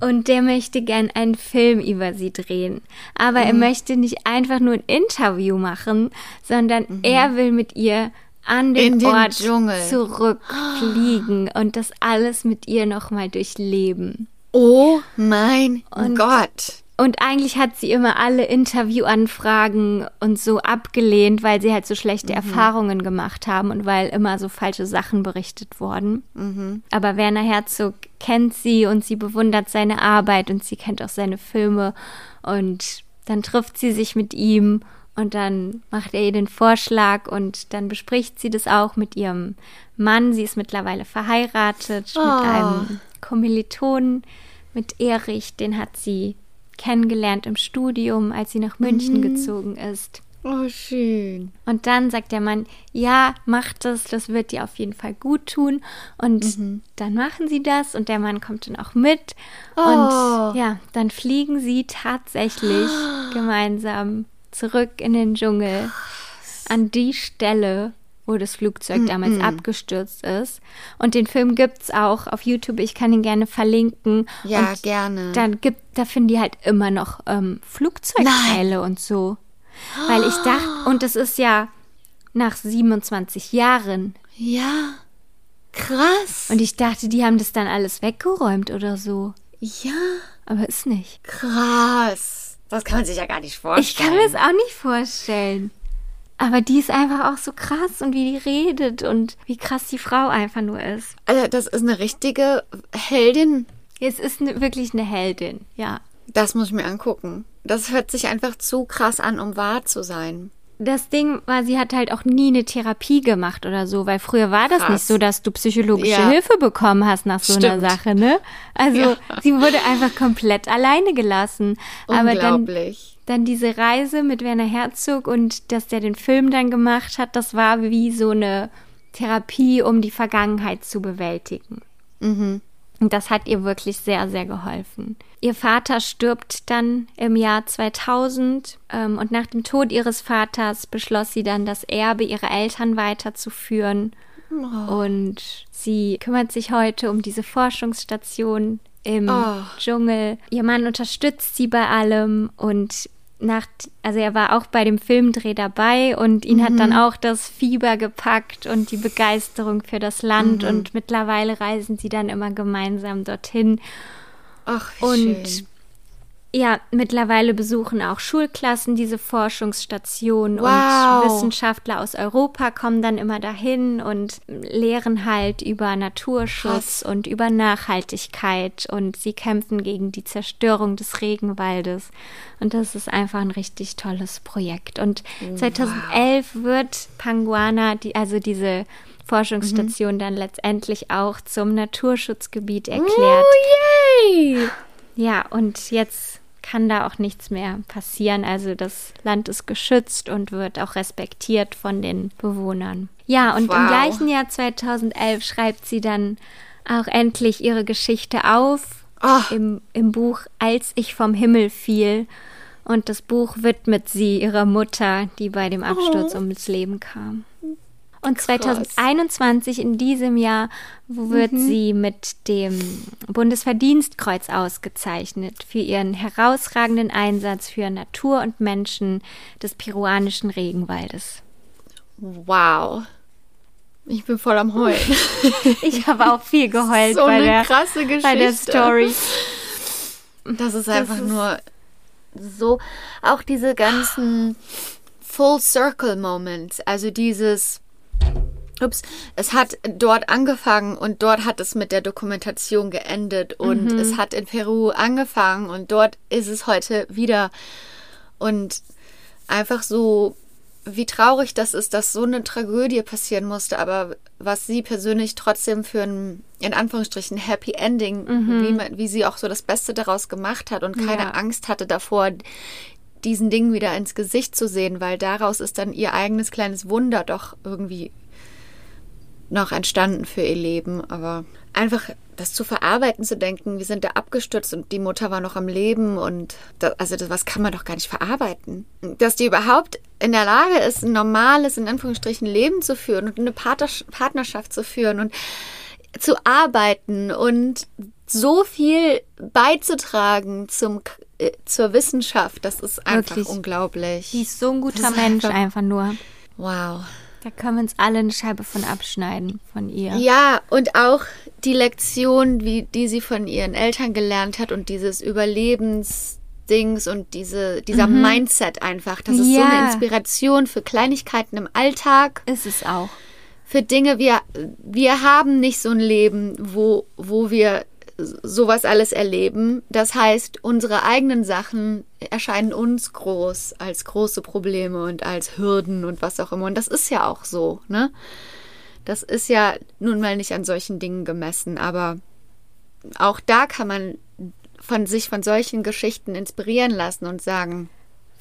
Und der möchte gern einen Film über sie drehen. Aber Mhm. er möchte nicht einfach nur ein Interview machen, sondern er will mit ihr an den, Mhm. Den Ort Dschungel. zurückfliegen und das alles mit ihr nochmal durchleben. Oh mein Und- Gott. Und eigentlich hat sie immer alle Interviewanfragen und so abgelehnt, weil sie halt so Mhm. schlechte Erfahrungen gemacht haben und weil immer so falsche Sachen berichtet wurden. Mhm. Aber Werner Herzog kennt sie und sie bewundert seine Arbeit und sie kennt auch seine Filme. Und dann trifft sie sich mit ihm und dann macht er ihr den Vorschlag und dann bespricht sie das auch mit ihrem Mann. Sie ist mittlerweile verheiratet mit einem Kommilitonen, mit Erich. Den hat sie kennengelernt im Studium, als sie nach München gezogen ist. Oh, schön. Und dann sagt der Mann, ja, mach das, das wird dir auf jeden Fall gut tun. Und dann machen sie das und der Mann kommt dann auch mit. Oh. Und ja, dann fliegen sie tatsächlich gemeinsam zurück in den Dschungel an die Stelle, wo das Flugzeug damals abgestürzt ist. Und den Film gibt's auch auf YouTube. Ich kann ihn gerne verlinken. Ja, und gerne. Dann gibt, da finden die halt immer noch ähm, Flugzeugteile und so. Weil ich dachte, und das ist ja nach 27 Jahren. Ja. Krass. Und ich dachte, die haben das dann alles weggeräumt oder so. ja. Aber ist nicht. Krass. Das kann man sich ja gar nicht vorstellen. Ich kann mir das auch nicht vorstellen. Aber die ist einfach auch so krass und wie die redet und wie krass die Frau einfach nur ist. Also, das ist eine richtige Heldin. Es ist ne, wirklich eine Heldin, ja. Das muss ich mir angucken. Das hört sich einfach zu krass an, um wahr zu sein. Das Ding war, sie hat halt auch nie eine Therapie gemacht oder so, weil früher war das Krass. nicht so, dass du psychologische Ja. Hilfe bekommen hast nach so einer Stimmt. Sache, ne? Also Ja. sie wurde einfach komplett alleine gelassen. Aber dann, dann diese Reise mit Werner Herzog und dass der den Film dann gemacht hat, das war wie so eine Therapie, um die Vergangenheit zu bewältigen. Mhm. Und das hat ihr wirklich sehr, sehr geholfen. Ihr Vater stirbt dann im Jahr 2000 ähm, und nach dem Tod ihres Vaters beschloss sie dann, das Erbe ihrer Eltern weiterzuführen. Oh. Und sie kümmert sich heute um diese Forschungsstation im oh. Dschungel. Ihr Mann unterstützt sie bei allem und nach, also er war auch bei dem Filmdreh dabei und ihn mhm. hat dann mhm. auch das Fieber gepackt und die Begeisterung für das Land mhm. und mittlerweile reisen sie dann immer gemeinsam dorthin. Ach, wie und schön. Ja, mittlerweile besuchen auch Schulklassen diese Forschungsstation wow. und Wissenschaftler aus Europa kommen dann immer dahin und lehren halt über Naturschutz Krass. und über Nachhaltigkeit und sie kämpfen gegen die Zerstörung des Regenwaldes und das ist einfach ein richtig tolles Projekt und wow. 2011 wird Panguana, die, also diese Forschungsstation mhm. dann letztendlich auch zum Naturschutzgebiet erklärt. Oh, yay! Ja, und jetzt kann da auch nichts mehr passieren. Also das Land ist geschützt und wird auch respektiert von den Bewohnern. Ja, und wow. im gleichen Jahr 2011 schreibt sie dann auch endlich ihre Geschichte auf oh. im, im Buch Als ich vom Himmel fiel. Und das Buch widmet sie ihrer Mutter, die bei dem Absturz oh. ums Leben kam. Und Krass. 2021 in diesem Jahr wird mhm. sie mit dem Bundesverdienstkreuz ausgezeichnet für ihren herausragenden Einsatz für Natur und Menschen des peruanischen Regenwaldes. Wow. Ich bin voll am Heulen. ich habe auch viel geheult so bei, der, bei der Story. Das ist einfach das ist nur so, auch diese ganzen Full Circle Moments, also dieses Ups, es hat dort angefangen und dort hat es mit der Dokumentation geendet und mhm. es hat in Peru angefangen und dort ist es heute wieder. Und einfach so, wie traurig das ist, dass so eine Tragödie passieren musste, aber was sie persönlich trotzdem für ein, in Anführungsstrichen, Happy Ending, mhm. wie, man, wie sie auch so das Beste daraus gemacht hat und keine ja. Angst hatte davor, diesen Dingen wieder ins Gesicht zu sehen, weil daraus ist dann ihr eigenes kleines Wunder doch irgendwie noch entstanden für ihr Leben. Aber einfach das zu verarbeiten, zu denken, wir sind da abgestürzt und die Mutter war noch am Leben und das, also das was kann man doch gar nicht verarbeiten. Dass die überhaupt in der Lage ist, ein normales, in Anführungsstrichen, Leben zu führen und eine Partnerschaft zu führen und zu arbeiten und so viel beizutragen zum äh, zur Wissenschaft, das ist einfach Wirklich. unglaublich. Die ist so ein guter Mensch einfach, einfach nur. Wow. Da können wir uns alle eine Scheibe von abschneiden, von ihr. Ja, und auch die Lektion, wie, die sie von ihren Eltern gelernt hat und dieses Überlebensdings und diese, dieser mhm. Mindset einfach. Das ist ja. so eine Inspiration für Kleinigkeiten im Alltag. Ist es auch. Für Dinge, wir, wir haben nicht so ein Leben, wo, wo wir sowas alles erleben. Das heißt, unsere eigenen Sachen erscheinen uns groß als große Probleme und als Hürden und was auch immer. Und das ist ja auch so, ne? Das ist ja nun mal nicht an solchen Dingen gemessen, aber auch da kann man von sich von solchen Geschichten inspirieren lassen und sagen,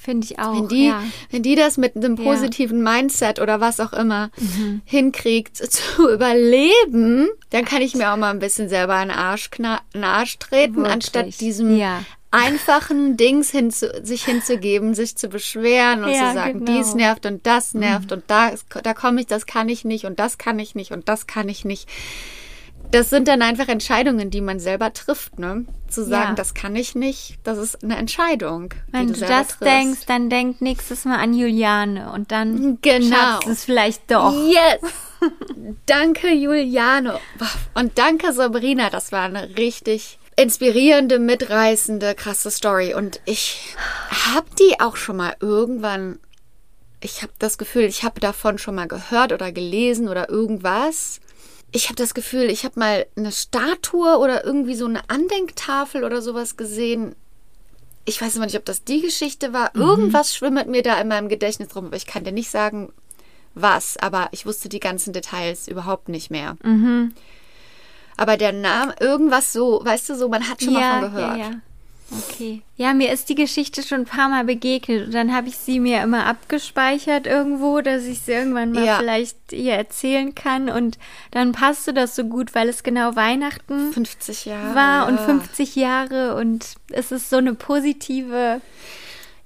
Finde ich auch. Wenn die, ja. wenn die das mit einem positiven ja. Mindset oder was auch immer mhm. hinkriegt zu überleben, dann kann ich mir auch mal ein bisschen selber einen Arsch, einen Arsch treten, Wirklich? anstatt diesem ja. einfachen Dings hinzu, sich hinzugeben, sich zu beschweren und zu sagen, genau. dies nervt und das nervt mhm. und da, da komme ich, das kann ich nicht und das kann ich nicht und das kann ich nicht das sind dann einfach Entscheidungen, die man selber trifft, ne? Zu sagen, ja. das kann ich nicht, das ist eine Entscheidung. Wenn du, du das triffst. denkst, dann denk nächstes Mal an Juliane und dann genau. schaffst es vielleicht doch. Yes! danke, Juliane. Und danke, Sabrina. Das war eine richtig inspirierende, mitreißende, krasse Story. Und ich habe die auch schon mal irgendwann ich habe das Gefühl, ich habe davon schon mal gehört oder gelesen oder irgendwas ich habe das Gefühl, ich habe mal eine Statue oder irgendwie so eine Andenktafel oder sowas gesehen. Ich weiß immer nicht, ob das die Geschichte war. Mhm. Irgendwas schwimmt mir da in meinem Gedächtnis rum, aber ich kann dir nicht sagen, was. Aber ich wusste die ganzen Details überhaupt nicht mehr. Mhm. Aber der Name, irgendwas so, weißt du, so, man hat schon ja, mal von gehört. Ja, ja. Okay. Ja, mir ist die Geschichte schon ein paar Mal begegnet und dann habe ich sie mir immer abgespeichert irgendwo, dass ich sie irgendwann mal Ja. vielleicht ihr erzählen kann und dann passte das so gut, weil es genau Weihnachten 50 Jahre. war und ja. 50 Jahre und es ist so eine positive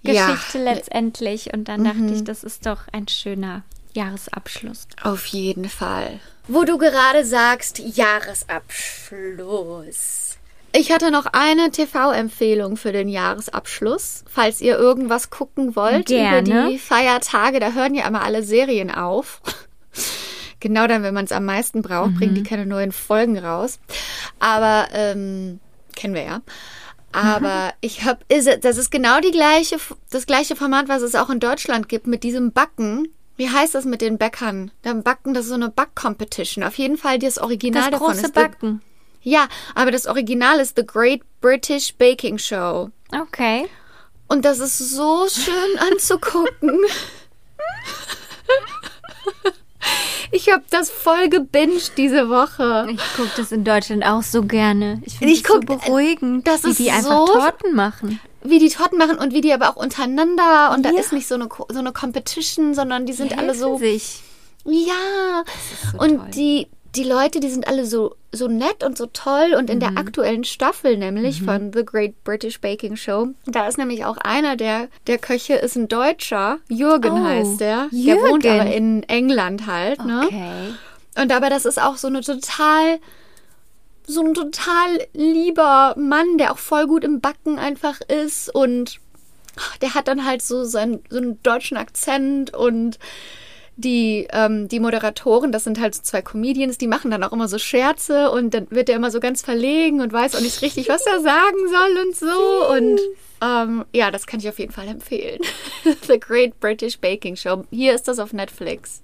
Ja. Geschichte letztendlich und dann dachte ich, das ist doch ein schöner Jahresabschluss. Auf jeden Fall. Wo du gerade sagst, Jahresabschluss. Ich hatte noch eine TV-Empfehlung für den Jahresabschluss. Falls ihr irgendwas gucken wollt über Gerne. die Feiertage, da hören ja immer alle Serien auf. genau dann, wenn man es am meisten braucht, bringen die keine neuen Folgen raus. Aber ähm, kennen wir ja. Aber ich habe, das ist genau die gleiche, das gleiche Format, was es auch in Deutschland gibt mit diesem Backen. Wie heißt das mit den Bäckern? Dann Backen, das ist so eine Back-Competition. Auf jeden Fall das Original Das davon große ist Backen. Ja, aber das Original ist The Great British Baking Show. Okay. Und das ist so schön anzugucken. Ich habe das voll gebinged diese Woche. Ich gucke das in Deutschland auch so gerne. Ich finde es so guck- beruhigend, das wie ist die einfach so- Torten machen. Wie die Torten machen und wie die aber auch untereinander. Und da Ja. ist nicht so eine, so eine Competition, sondern die sind Die alle so. sich. Ja. so und toll. die, die Leute, die sind alle so, so nett und so toll. Und in Mhm. der aktuellen Staffel nämlich von The Great British Baking Show, da ist nämlich auch einer der, der Köche, ist ein Deutscher. Jürgen Oh, heißt der. Der wohnt Jürgen. aber in England halt, ne? Okay. Und aber das ist auch so eine total, so ein total lieber Mann, der auch voll gut im Backen einfach ist und der hat dann halt so seinen, so einen deutschen Akzent und die, ähm, die Moderatoren, das sind halt so zwei Comedians, die machen dann auch immer so Scherze und dann wird er immer so ganz verlegen und weiß auch nicht richtig, was er sagen soll und so. Und ähm, ja, das kann ich auf jeden Fall empfehlen. The Great British Baking Show. Hier ist das auf Netflix.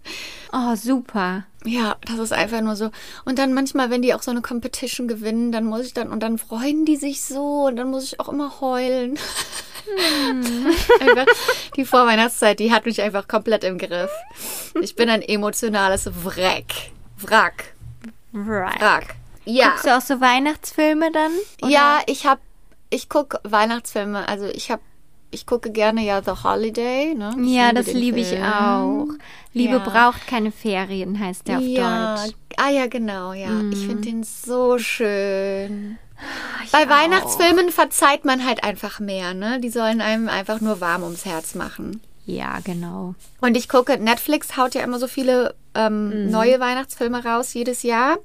Oh, super. Ja, das ist einfach nur so. Und dann manchmal, wenn die auch so eine Competition gewinnen, dann muss ich dann, und dann freuen die sich so und dann muss ich auch immer heulen. einfach, die Vorweihnachtszeit, die hat mich einfach komplett im Griff. Ich bin ein emotionales Wrack. Wrack. Right. Wrack. Ja. Guckst du auch so Weihnachtsfilme dann? Oder? Ja, ich hab, ich gucke Weihnachtsfilme, also ich hab, ich gucke gerne ja The Holiday, ne? Ich Ja, das den liebe ich auch. Liebe Ja. braucht keine Ferien, heißt der auf ja. Deutsch. Ah ja, genau, ja. Ich finde den so schön. Ich Bei auch. Weihnachtsfilmen verzeiht man halt einfach mehr, ne? Die sollen einem einfach nur warm ums Herz machen. Ja, genau. Und ich gucke, Netflix haut ja immer so viele ähm, Mhm. neue Weihnachtsfilme raus jedes Jahr.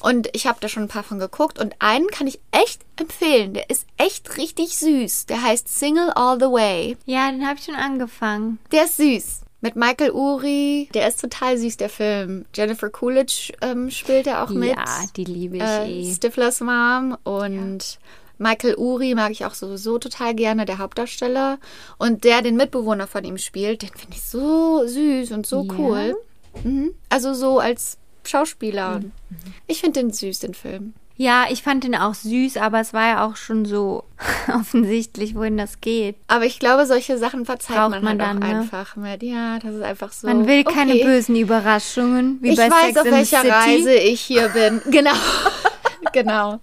Und ich habe da schon ein paar von geguckt. Und einen kann ich echt empfehlen. Der ist echt richtig süß. Der heißt Single All the Way. Ja, den habe ich schon angefangen. Der ist süß. Mit Michael Uri. Der ist total süß, der Film. Jennifer Coolidge ähm, spielt er auch mit. Ja, die liebe ich äh, eh. Stiflers Mom und Michael Uri mag ich auch sowieso total gerne, der Hauptdarsteller. Und der den Mitbewohner von ihm spielt, den finde ich so süß und so Ja? cool. Mhm. Also so als Schauspieler. Mhm. Ich finde den süß, den Film. Ja, ich fand den auch süß, aber es war ja auch schon so offensichtlich, wohin das geht. Aber ich glaube, solche Sachen verzeiht Braucht man, man halt dann, auch ne? einfach mit. Ja, das ist einfach so. Man will keine okay. bösen Überraschungen, wie Ich bei weiß, Sex auf welcher City. Reise ich hier bin. Genau. genau.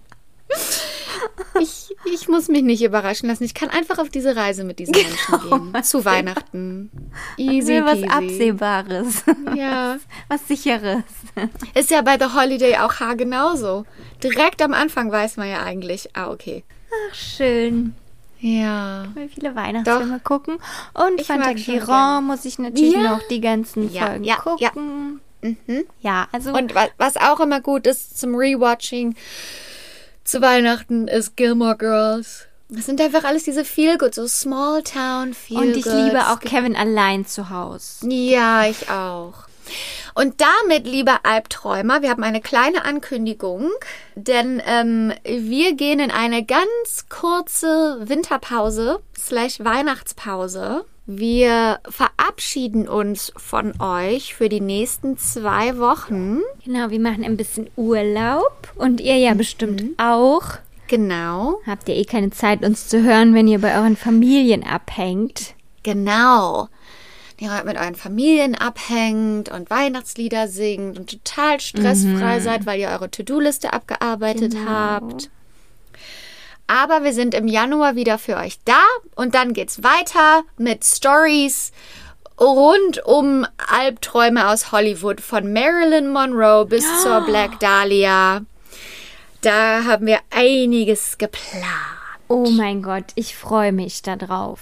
Ich, ich muss mich nicht überraschen lassen. Ich kann einfach auf diese Reise mit diesen Menschen gehen. Zu Weihnachten. Easy will was peasy. Absehbares. Ja. Was Sicheres. Ist ja bei The Holiday auch haargenauso. Direkt am Anfang weiß man ja eigentlich, ah, okay. Ach, schön. Ja. Ich will viele Weihnachtsfilme gucken. Und Ich Fantagiron muss ich natürlich Ja. noch die ganzen Ja, Folgen ja, ja. gucken. Mhm. Ja, also Und wa- was auch immer gut ist zum Rewatching zu Weihnachten ist Gilmore Girls. Das sind einfach alles diese Feel-Good, so Small Town feel und ich liebe auch Kevin allein zu Hause. Ja, ich auch. Und damit, liebe Albträumer, wir haben eine kleine Ankündigung, denn ähm, wir gehen in eine ganz kurze Winterpause slash Weihnachtspause. Wir verabschieden uns von euch für die nächsten zwei Wochen. Genau, wir machen ein bisschen Urlaub und ihr Mhm. ja bestimmt auch. Genau, Habt ihr eh keine Zeit, uns zu hören, wenn ihr bei euren Familien abhängt. genau. Ihr mit euren Familien abhängt und Weihnachtslieder singt und total stressfrei seid, weil ihr eure To-Do-Liste abgearbeitet habt. Aber wir sind im Januar wieder für euch da und dann geht's weiter mit Stories rund um Albträume aus Hollywood von Marilyn Monroe bis oh. zur Black Dahlia. Da haben wir einiges geplant. Oh mein Gott, ich freue mich darauf.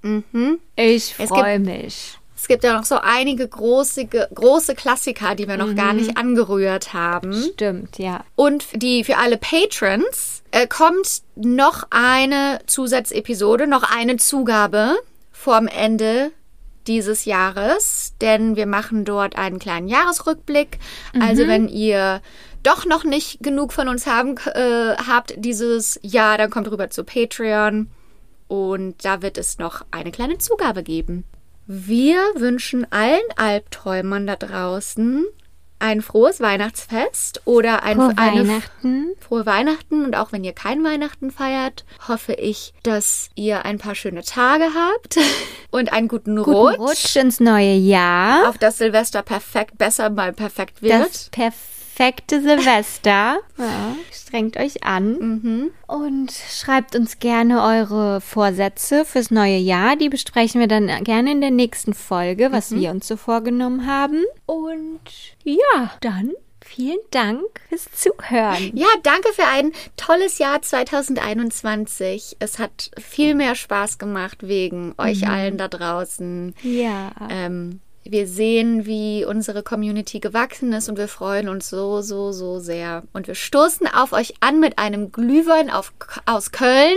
Mhm. Ich freue mich. Es gibt ja noch so einige große, große Klassiker, die wir noch mhm. gar nicht angerührt haben. Stimmt, ja. Und die für alle Patrons äh, kommt noch eine Zusatzepisode, noch eine Zugabe vorm Ende dieses Jahres, denn wir machen dort einen kleinen Jahresrückblick. Also mhm. Also wenn ihr doch noch nicht genug von uns haben, äh, habt dieses Jahr, dann kommt rüber zu Patreon und da wird es noch eine kleine Zugabe geben. Wir wünschen allen Albträumern da draußen ein frohes Weihnachtsfest oder ein frohe Weihnachten. frohe Weihnachten und auch wenn ihr kein Weihnachten feiert, hoffe ich, dass ihr ein paar schöne Tage habt und einen guten, guten Rutsch. Rutsch ins neue Jahr. Auf das Silvester perfekt besser mal perfekt wird. Das perfekt perfekte Silvester. Ja, strengt euch an mhm. und schreibt uns gerne eure Vorsätze fürs neue Jahr. Die besprechen wir dann gerne in der nächsten Folge, was mhm. wir uns so vorgenommen haben. Und ja, dann Vielen Dank fürs Zuhören. Ja, danke für ein tolles Jahr 2021. Es hat viel mehr Spaß gemacht wegen euch mhm. allen da draußen. Ja. Ähm, wir sehen, wie unsere Community gewachsen ist und wir freuen uns so, so, so sehr. Und wir stoßen auf euch an mit einem Glühwein auf, aus Köln.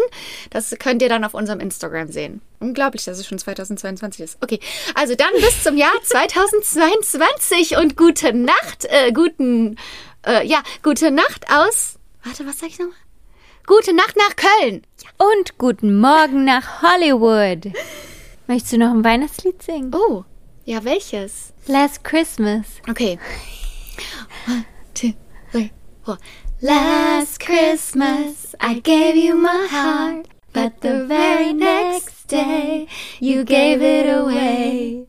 Das könnt ihr dann auf unserem Instagram sehen. Unglaublich, dass es schon 2022 ist. Okay, also dann bis zum Jahr 2022 und gute Nacht, äh, guten, äh, ja, gute Nacht aus. Warte, was sag ich nochmal? Gute Nacht nach Köln. Ja. Und guten Morgen nach Hollywood. Möchtest du noch ein Weihnachtslied singen? Oh. Ja, welches? Last Christmas. Okay. One, two, three, four. Last Christmas I gave you my heart, but the very next day you gave it away.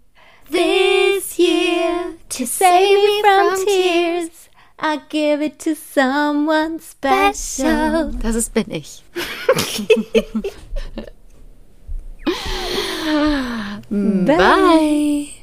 This year, to save me from tears, I give it to someone special. Das ist bin ich. Bye. Bye.